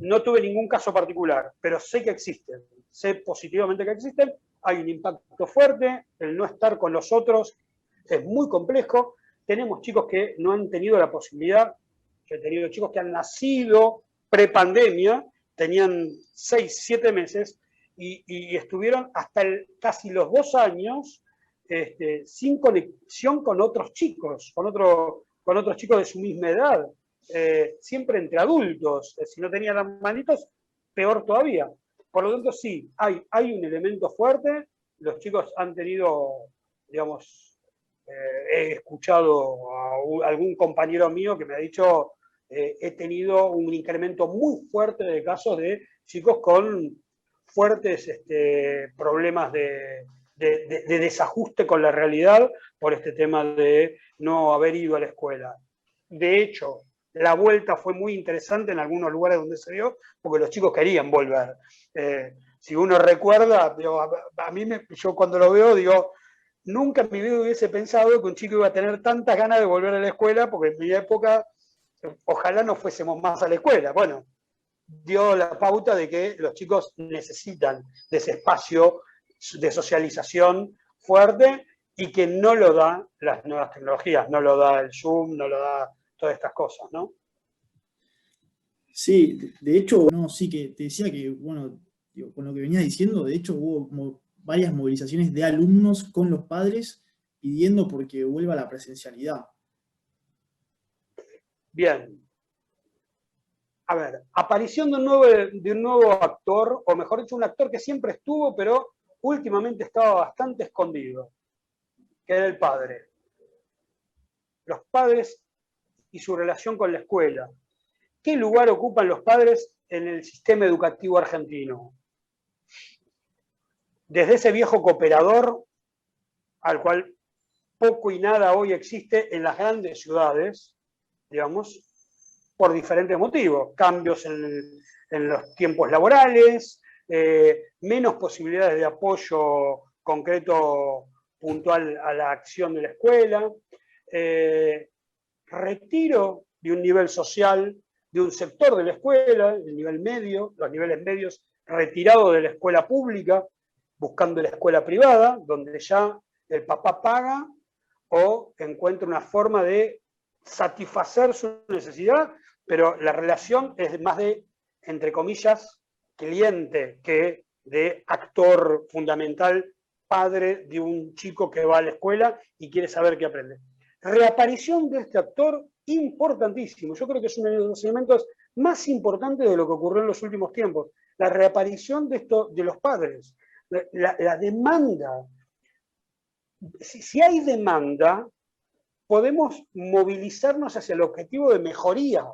no tuve ningún caso particular, pero sé que existen, sé positivamente que existen, hay un impacto fuerte, el no estar con los otros es muy complejo, tenemos chicos que no han tenido la posibilidad, yo he tenido chicos que han nacido prepandemia, tenían 6, 7 meses y, estuvieron hasta casi los dos años este, sin conexión con otros chicos, con, otro, con otros chicos de su misma edad. Eh, siempre entre adultos. Eh, si no tenían las manitos, peor todavía. Por lo tanto, sí, hay, hay un elemento fuerte. Los chicos han tenido, digamos, eh, he escuchado a algún compañero mío que me ha dicho, he tenido un incremento muy fuerte de casos de chicos con fuertes este, problemas de, de, desajuste con la realidad por este tema de no haber ido a la escuela. De hecho, la vuelta fue muy interesante en algunos lugares donde se dio, porque los chicos querían volver. Eh, si uno recuerda, a, mí me, yo cuando lo veo digo, nunca en mi vida hubiese pensado que un chico iba a tener tantas ganas de volver a la escuela, porque en mi época ojalá no fuésemos más a la escuela. Bueno, dio la pauta de que los chicos necesitan de ese espacio de socialización fuerte y que no lo da las nuevas tecnologías, no lo da el Zoom, no lo da todas estas cosas, ¿no? Sí, de hecho, no, sí que te decía que, bueno, con lo que venías diciendo, de hecho hubo varias movilizaciones de alumnos con los padres pidiendo porque vuelva la presencialidad. Bien. A ver, aparición de un, nuevo, de un nuevo actor, o mejor dicho, un actor que siempre estuvo, pero últimamente estaba bastante escondido, que era el padre. Los padres y su relación con la escuela. ¿Qué lugar ocupan los padres en el sistema educativo argentino? Desde ese viejo cooperador, al cual poco y nada hoy existe en las grandes ciudades, digamos, por diferentes motivos, cambios en, los tiempos laborales, eh, menos posibilidades de apoyo concreto puntual a la acción de la escuela, eh, retiro de un nivel social, de un sector de la escuela, el nivel medio, los niveles medios, retirado de la escuela pública, buscando la escuela privada, donde ya el papá paga o encuentra una forma de satisfacer su necesidad, pero la relación es más de, entre comillas, cliente que de actor fundamental, padre de un chico que va a la escuela y quiere saber qué aprende reaparición de este actor importantísimo. Yo creo que es uno de los elementos más importantes de lo que ocurrió en los últimos tiempos. La reaparición de, esto, de los padres, la, demanda. Si, hay demanda, podemos movilizarnos hacia el objetivo de mejoría.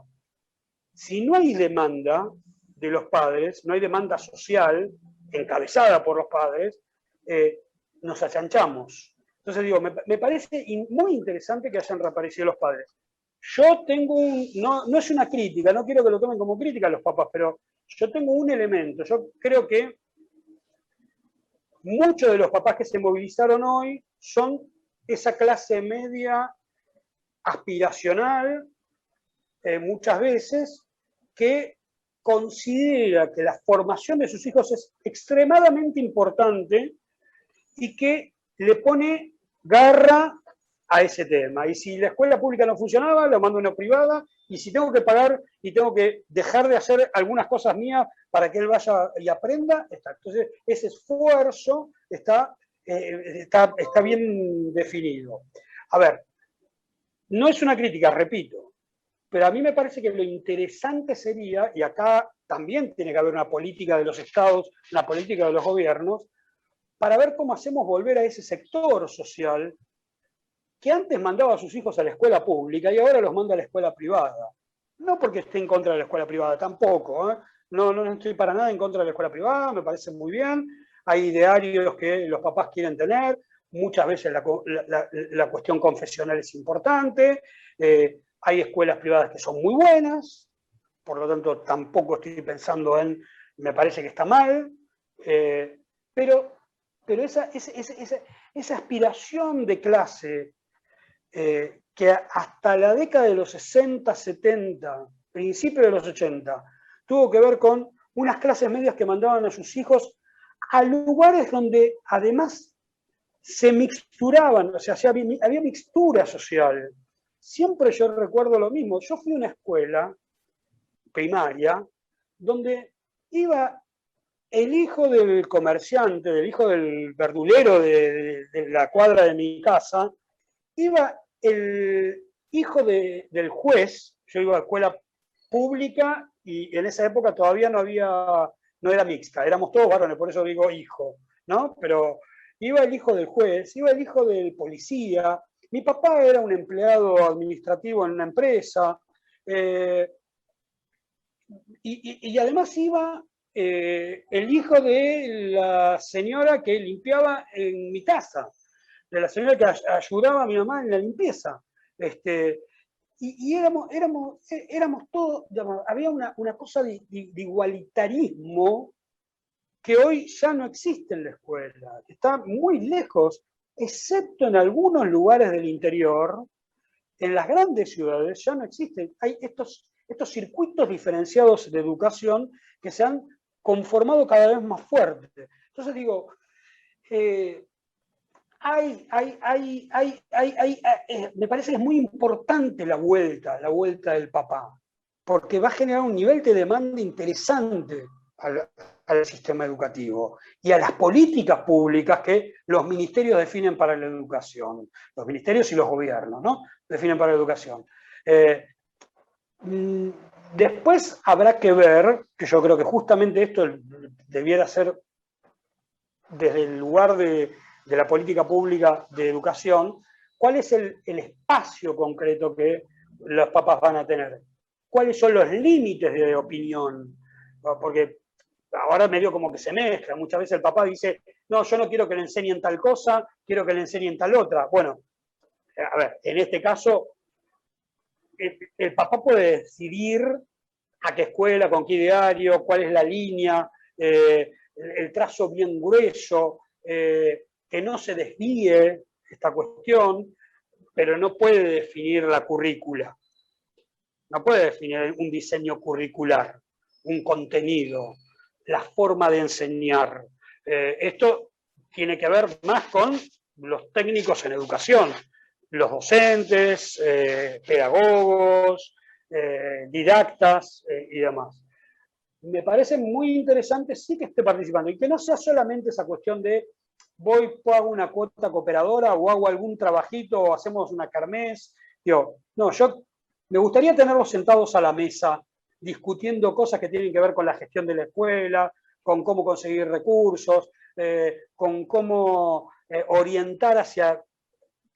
Si no hay demanda de los padres, no hay demanda social encabezada por los padres, eh, nos achanchamos. Entonces digo, me, parece muy interesante que hayan reaparecido los padres. Yo tengo un, no, es una crítica, no quiero que lo tomen como crítica los papás, pero yo tengo un elemento. Yo creo que muchos de los papás que se movilizaron hoy son esa clase media aspiracional, eh, muchas veces, que considera que la formación de sus hijos es extremadamente importante y que le pone garra a ese tema. Y si la escuela pública no funcionaba, lo mando a una privada, y si tengo que pagar y tengo que dejar de hacer algunas cosas mías para que él vaya y aprenda, está. Entonces, ese esfuerzo está, eh, está, está bien definido. A ver, no es una crítica, repito, pero a mí me parece que lo interesante sería, y acá también tiene que haber una política de los estados, una política de los gobiernos, para ver cómo hacemos volver a ese sector social que antes mandaba a sus hijos a la escuela pública y ahora los manda a la escuela privada. No porque esté en contra de la escuela privada, tampoco. ¿eh? No, no estoy para nada en contra de la escuela privada, me parece muy bien. Hay idearios que los papás quieren tener, muchas veces la, cuestión confesional es importante. Eh, hay escuelas privadas que son muy buenas, por lo tanto tampoco estoy pensando en, me parece que está mal, eh, pero, pero esa, esa, aspiración de clase eh, que hasta la década de los 60, 70, principio de los 80, tuvo que ver con unas clases medias que mandaban a sus hijos a lugares donde además se mixturaban, o sea, había mixtura social. Siempre yo recuerdo lo mismo. Yo fui a una escuela primaria donde iba el hijo del comerciante, del hijo del verdulero de, la cuadra de mi casa, iba el hijo del juez, yo iba a escuela pública y en esa época todavía no había, no era mixta, éramos todos varones, por eso digo hijo, ¿no? Pero iba el hijo del juez, iba el hijo del policía, mi papá era un empleado administrativo en una empresa, eh, y, además iba eh, el hijo de la señora que limpiaba en mi casa, de la señora que ayudaba a mi mamá en la limpieza. Este, y, éramos, éramos, éramos todos, había una, cosa de, igualitarismo que hoy ya no existe en la escuela, está muy lejos, excepto en algunos lugares del interior, en las grandes ciudades ya no existen. Hay estos, estos circuitos diferenciados de educación que se han conformado cada vez más fuerte. Entonces digo, eh, hay, hay, hay, hay, eh, me parece que es muy importante la vuelta, la vuelta del papá, porque va a generar un nivel de demanda interesante al, al sistema educativo y a las políticas públicas que los ministerios definen para la educación, los ministerios y los gobiernos, ¿no? Definen para la educación. Eh, mm, después habrá que ver, que yo creo que justamente esto debiera ser desde el lugar de, la política pública de educación, cuál es el, el espacio concreto que los papás van a tener, cuáles son los límites de opinión, porque ahora medio como que se mezcla. Muchas veces el papá dice, no, yo no quiero que le enseñen tal cosa, quiero que le enseñen tal otra. Bueno, a ver, en este caso, el, papá puede decidir a qué escuela, con qué diario, cuál es la línea, eh, el, trazo bien grueso, eh, que no se desvíe esta cuestión, pero no puede definir la currícula. No puede definir un diseño curricular, un contenido, la forma de enseñar. Eh, esto tiene que ver más con los técnicos en educación, los docentes, eh, pedagogos, eh, didactas y demás. Me parece muy interesante sí que esté participando y que no sea solamente esa cuestión de voy, hago una cuota cooperadora o hago algún trabajito o hacemos una carmes. no, yo me gustaría tenerlos sentados a la mesa discutiendo cosas que tienen que ver con la gestión de la escuela, con cómo conseguir recursos, eh, con cómo eh, orientar hacia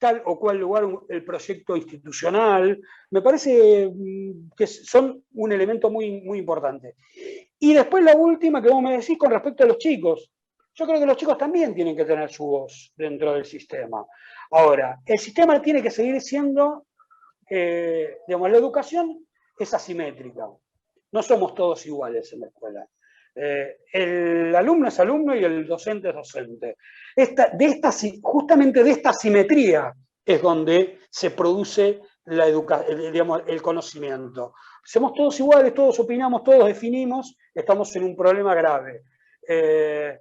tal o cual lugar el proyecto institucional. Me parece mm, que son un elemento muy, muy importante. Y después la última que vos me decís con respecto a los chicos. Yo creo que los chicos también tienen que tener su voz dentro del sistema. Ahora, el sistema tiene que seguir siendo, eh, digamos, la educación es asimétrica. No somos todos iguales en la escuela. Eh, el alumno es alumno y el docente es docente. Esta, de esta, justamente de esta simetría es donde se produce la el, digamos, el conocimiento. Somos todos iguales, todos opinamos, todos definimos, estamos en un problema grave. Eh,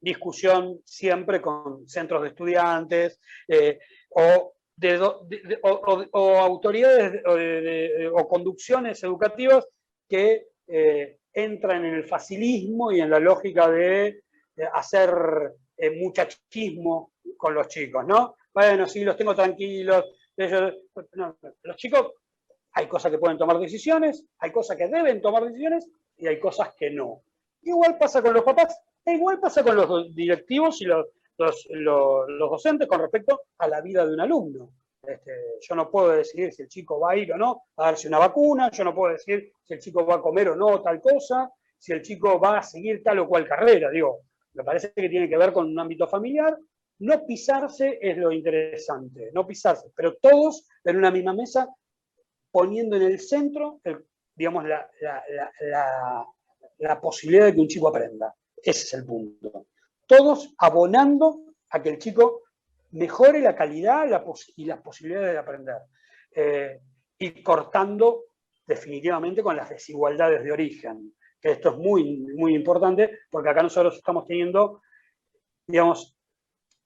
discusión siempre con centros de estudiantes eh, o o, autoridades o conducciones educativas que entran en el facilismo y en la lógica de, hacer eh, muchachismo con los chicos, ¿no? Bueno, sí, los tengo tranquilos. los chicos, hay cosas que pueden tomar decisiones, hay cosas que deben tomar decisiones y hay cosas que no. Igual pasa con los papás, e igual pasa con los directivos y los, docentes con respecto a la vida de un alumno. Este, yo no puedo decidir si el chico va a ir o no a darse una vacuna, yo no puedo decir si el chico va a comer o no tal cosa, si el chico va a seguir tal o cual carrera. Digo, me parece que tiene que ver con un ámbito familiar. No pisarse es lo interesante, no pisarse, pero todos en una misma mesa poniendo en el centro, digamos, la, posibilidad de que un chico aprenda. Ese es el punto. Todos abonando a que el chico mejore la calidad y las posibilidades de aprender. Eh, y cortando definitivamente con las desigualdades de origen, que esto es muy, muy importante, porque acá nosotros estamos teniendo, digamos,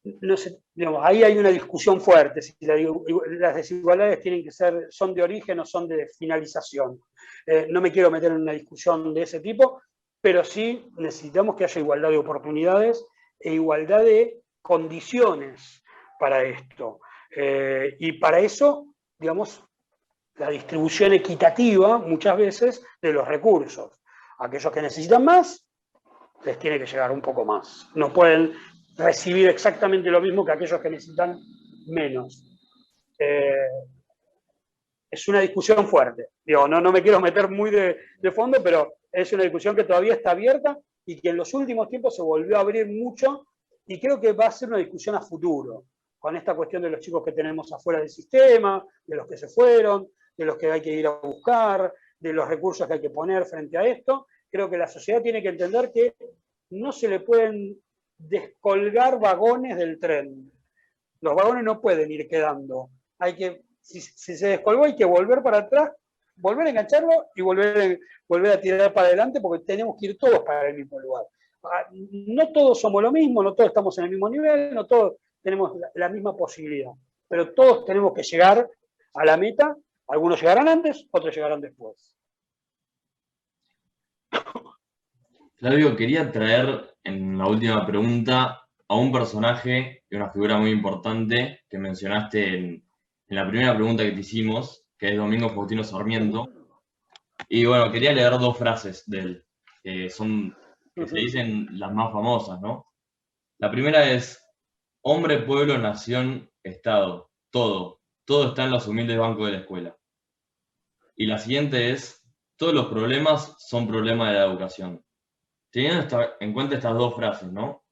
no sé, digamos, ahí hay una discusión fuerte, si las desigualdades tienen que ser, son de origen o son de finalización. Eh, no me quiero meter en una discusión de ese tipo, pero sí necesitamos que haya igualdad de oportunidades e igualdad de condiciones para esto. Eh, y para eso, digamos, la distribución equitativa muchas veces de los recursos. Aquellos que necesitan más, les tiene que llegar un poco más. No pueden recibir exactamente lo mismo que aquellos que necesitan menos. Eh, es una discusión fuerte. Digo, no, no me quiero meter muy de, fondo, pero es una discusión que todavía está abierta y que en los últimos tiempos se volvió a abrir mucho y creo que va a ser una discusión a futuro, con esta cuestión de los chicos que tenemos afuera del sistema, de los que se fueron, de los que hay que ir a buscar, de los recursos que hay que poner frente a esto. Creo que la sociedad tiene que entender que no se le pueden descolgar vagones del tren. Los vagones no pueden ir quedando. Hay que, si, se descolgó, hay que volver para atrás, volver a engancharlo y volver, volver a tirar para adelante porque tenemos que ir todos para el mismo lugar. Ah, no todos somos lo mismo, no todos estamos en el mismo nivel, no todos tenemos la misma posibilidad, pero todos tenemos que llegar a la meta. Algunos llegarán antes, otros llegarán después. Flavio, quería traer en la última pregunta a un personaje y una figura muy importante que mencionaste en, la primera pregunta que te hicimos, que es Domingo Faustino Sarmiento. Y bueno, quería leer dos frases de él, que son, que se dicen las más famosas, ¿no? La primera es, hombre, pueblo, nación, estado, todo, todo está en los humildes bancos de la escuela. Y la siguiente es, todos los problemas son problemas de la educación. Teniendo en cuenta estas dos frases, ¿no?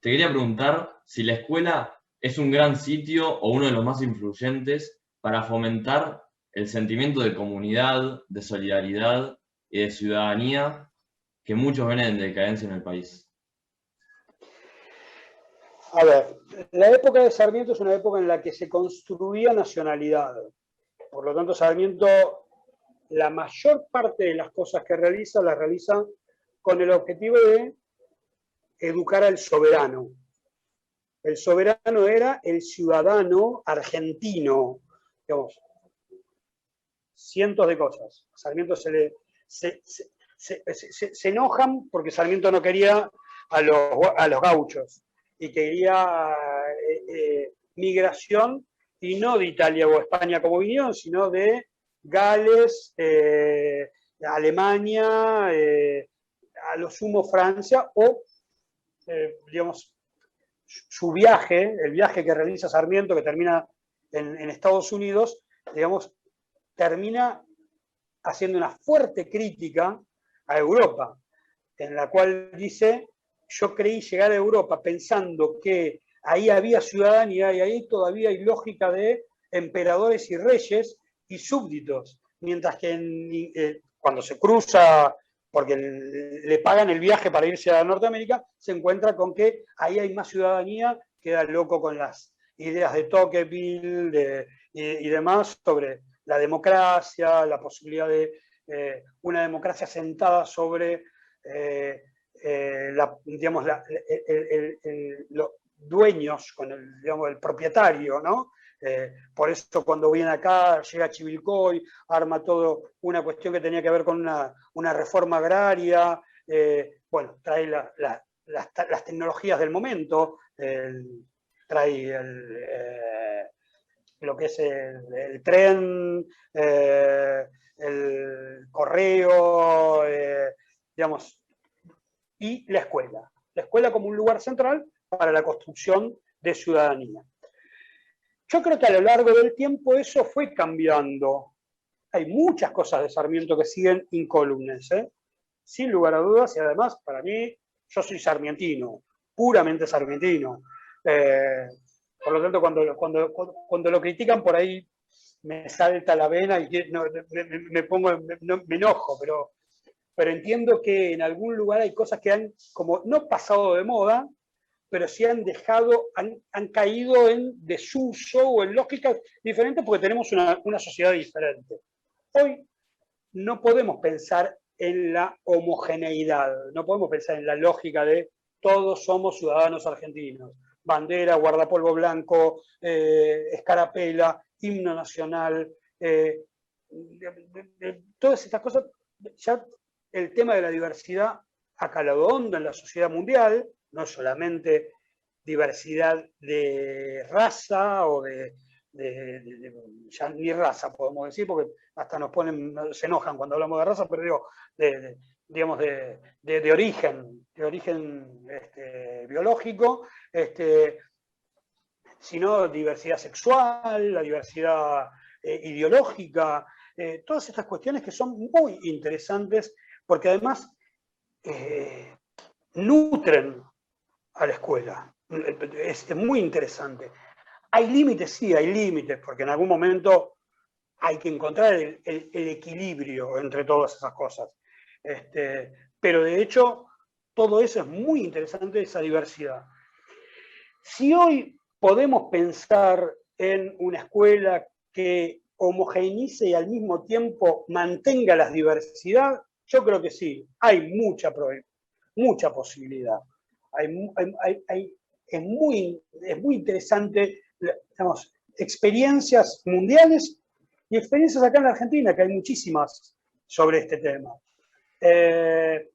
Te quería preguntar si la escuela es un gran sitio o uno de los más influyentes para fomentar el sentimiento de comunidad, de solidaridad y de ciudadanía que muchos ven en decadencia en el país. A ver, la época de Sarmiento es una época en la que se construía nacionalidad. Por lo tanto, Sarmiento, la mayor parte de las cosas que realiza, las realiza con el objetivo de educar al soberano. El soberano era el ciudadano argentino, digamos, cientos de cosas. Sarmiento se le se, enojan porque Sarmiento no quería a los, a los gauchos y quería eh, eh, migración y no de Italia o España como vinieron, sino de Gales, eh, Alemania, a lo sumo Francia o, eh, digamos, su viaje, el viaje que realiza Sarmiento, que termina en, Estados Unidos, digamos, termina haciendo una fuerte crítica a Europa, en la cual dice, yo creí llegar a Europa pensando que ahí había ciudadanía y ahí todavía hay lógica de emperadores y reyes y súbditos, mientras que eh, cuando se cruza porque le pagan el viaje para irse a Norteamérica, se encuentra con que ahí hay más ciudadanía, queda loco con las ideas de Tocqueville y, demás sobre la democracia, la posibilidad de eh, una democracia sentada sobre eh, eh, digamos, los dueños, con el, digamos, el propietario, ¿no? Eh, por eso cuando viene acá, llega Chivilcoy, arma todo una cuestión que tenía que ver con una, reforma agraria, eh, bueno, trae las, tecnologías del momento, trae lo que es el, tren, el correo, digamos, y la escuela. La escuela como un lugar central para la construcción de ciudadanía. Yo creo que a lo largo del tiempo eso fue cambiando. Hay muchas cosas de Sarmiento que siguen incólumes, ¿eh? sin lugar a dudas, y además, para mí, yo soy sarmientino, puramente sarmientino. Eh, por lo tanto, cuando, cuando, cuando lo critican por ahí me salta la vena y me, pongo, me, enojo, pero, pero entiendo que en algún lugar hay cosas que han como no pasado de moda, pero sí han dejado, han, han caído en desuso o en lógicas diferentes porque tenemos una, una sociedad diferente. Hoy no podemos pensar en la homogeneidad, no podemos pensar en la lógica de todos somos ciudadanos argentinos bandera, guardapolvo blanco, eh, escarapela, himno nacional, eh, todas estas cosas, ya el tema de la diversidad ha calado hondo en la sociedad mundial, no solamente diversidad de raza o de, ya ni raza podemos decir, porque hasta nos ponen, se enojan cuando hablamos de raza, pero digo, de, digamos, de, origen, de origen este, biológico, este, sino diversidad sexual, la diversidad eh, ideológica, eh, todas estas cuestiones que son muy interesantes porque además eh, nutren a la escuela. Es, muy interesante. Hay límites, sí, hay límites, porque en algún momento hay que encontrar el, el equilibrio entre todas esas cosas. Este, pero de hecho, todo eso es muy interesante, esa diversidad. Si hoy podemos pensar en una escuela que homogeneice y al mismo tiempo mantenga la diversidad, yo creo que sí, hay mucha, mucha posibilidad. es, muy, es muy interesante, digamos, experiencias mundiales y experiencias acá en la Argentina, que hay muchísimas sobre este tema. Eh,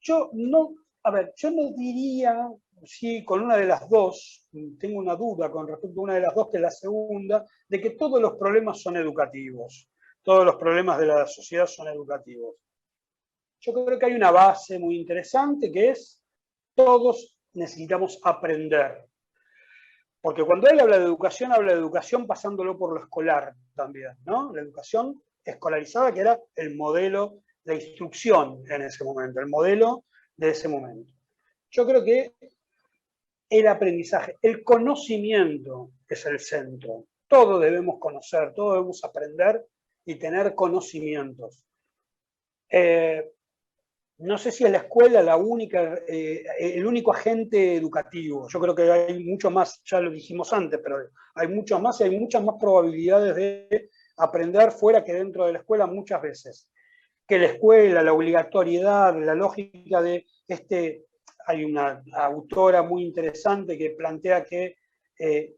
yo no, a ver, yo no diría, si con una de las dos, tengo una duda con respecto a una de las dos que es la segunda, de que todos los problemas son educativos, todos los problemas de la sociedad son educativos. Yo creo que hay una base muy interesante que es todos necesitamos aprender. Porque cuando él habla de educación, habla de educación pasándolo por lo escolar también, ¿no? La educación escolarizada, que era el modelo de instrucción en ese momento, el modelo de ese momento. Yo creo que el aprendizaje, el conocimiento es el centro. Todo debemos conocer, todo debemos aprender y tener conocimientos. Eh, no sé si es la escuela la única, eh, el único agente educativo. Yo creo que hay mucho más, ya lo dijimos antes, pero hay mucho más y hay muchas más probabilidades de aprender fuera que dentro de la escuela muchas veces. Que la escuela, la obligatoriedad, la lógica de este... Hay una autora muy interesante que plantea que eh,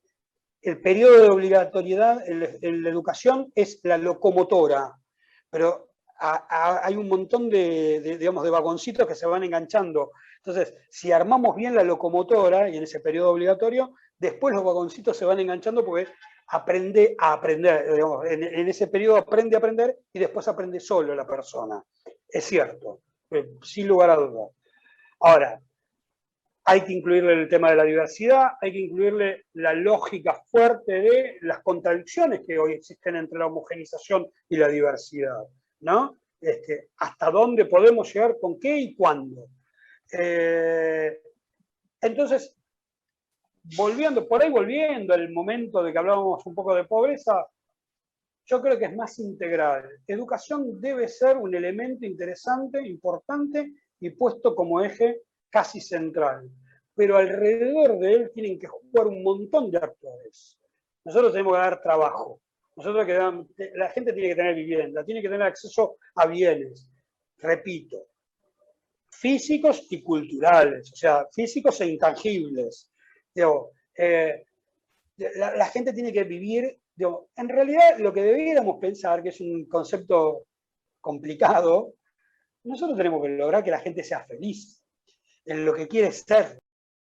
el periodo de obligatoriedad en, la educación es la locomotora, pero hay un montón de, digamos, de vagoncitos que se van enganchando. Entonces, si armamos bien la locomotora y en ese periodo obligatorio, después los vagoncitos se van enganchando porque aprende a aprender, en, ese periodo aprende a aprender y después aprende solo la persona. Es cierto, eh, sin lugar a dudas. Ahora, hay que incluirle el tema de la diversidad, hay que incluirle la lógica fuerte de las contradicciones que hoy existen entre la homogenización y la diversidad, ¿no? Este, hasta dónde podemos llegar, con qué y cuándo. Eh, entonces, volviendo, por ahí volviendo al momento de que hablábamos un poco de pobreza, yo creo que es más integral. Educación debe ser un elemento interesante, importante y puesto como eje casi central. Pero alrededor de él tienen que jugar un montón de actores. Nosotros tenemos que dar trabajo. Nosotros que la gente tiene que tener vivienda, tiene que tener acceso a bienes. Repito, físicos y culturales, o sea, físicos e intangibles. Eh, la, gente tiene que vivir, en realidad lo que debiéramos pensar, que es un concepto complicado, nosotros tenemos que lograr que la gente sea feliz en lo que quiere ser.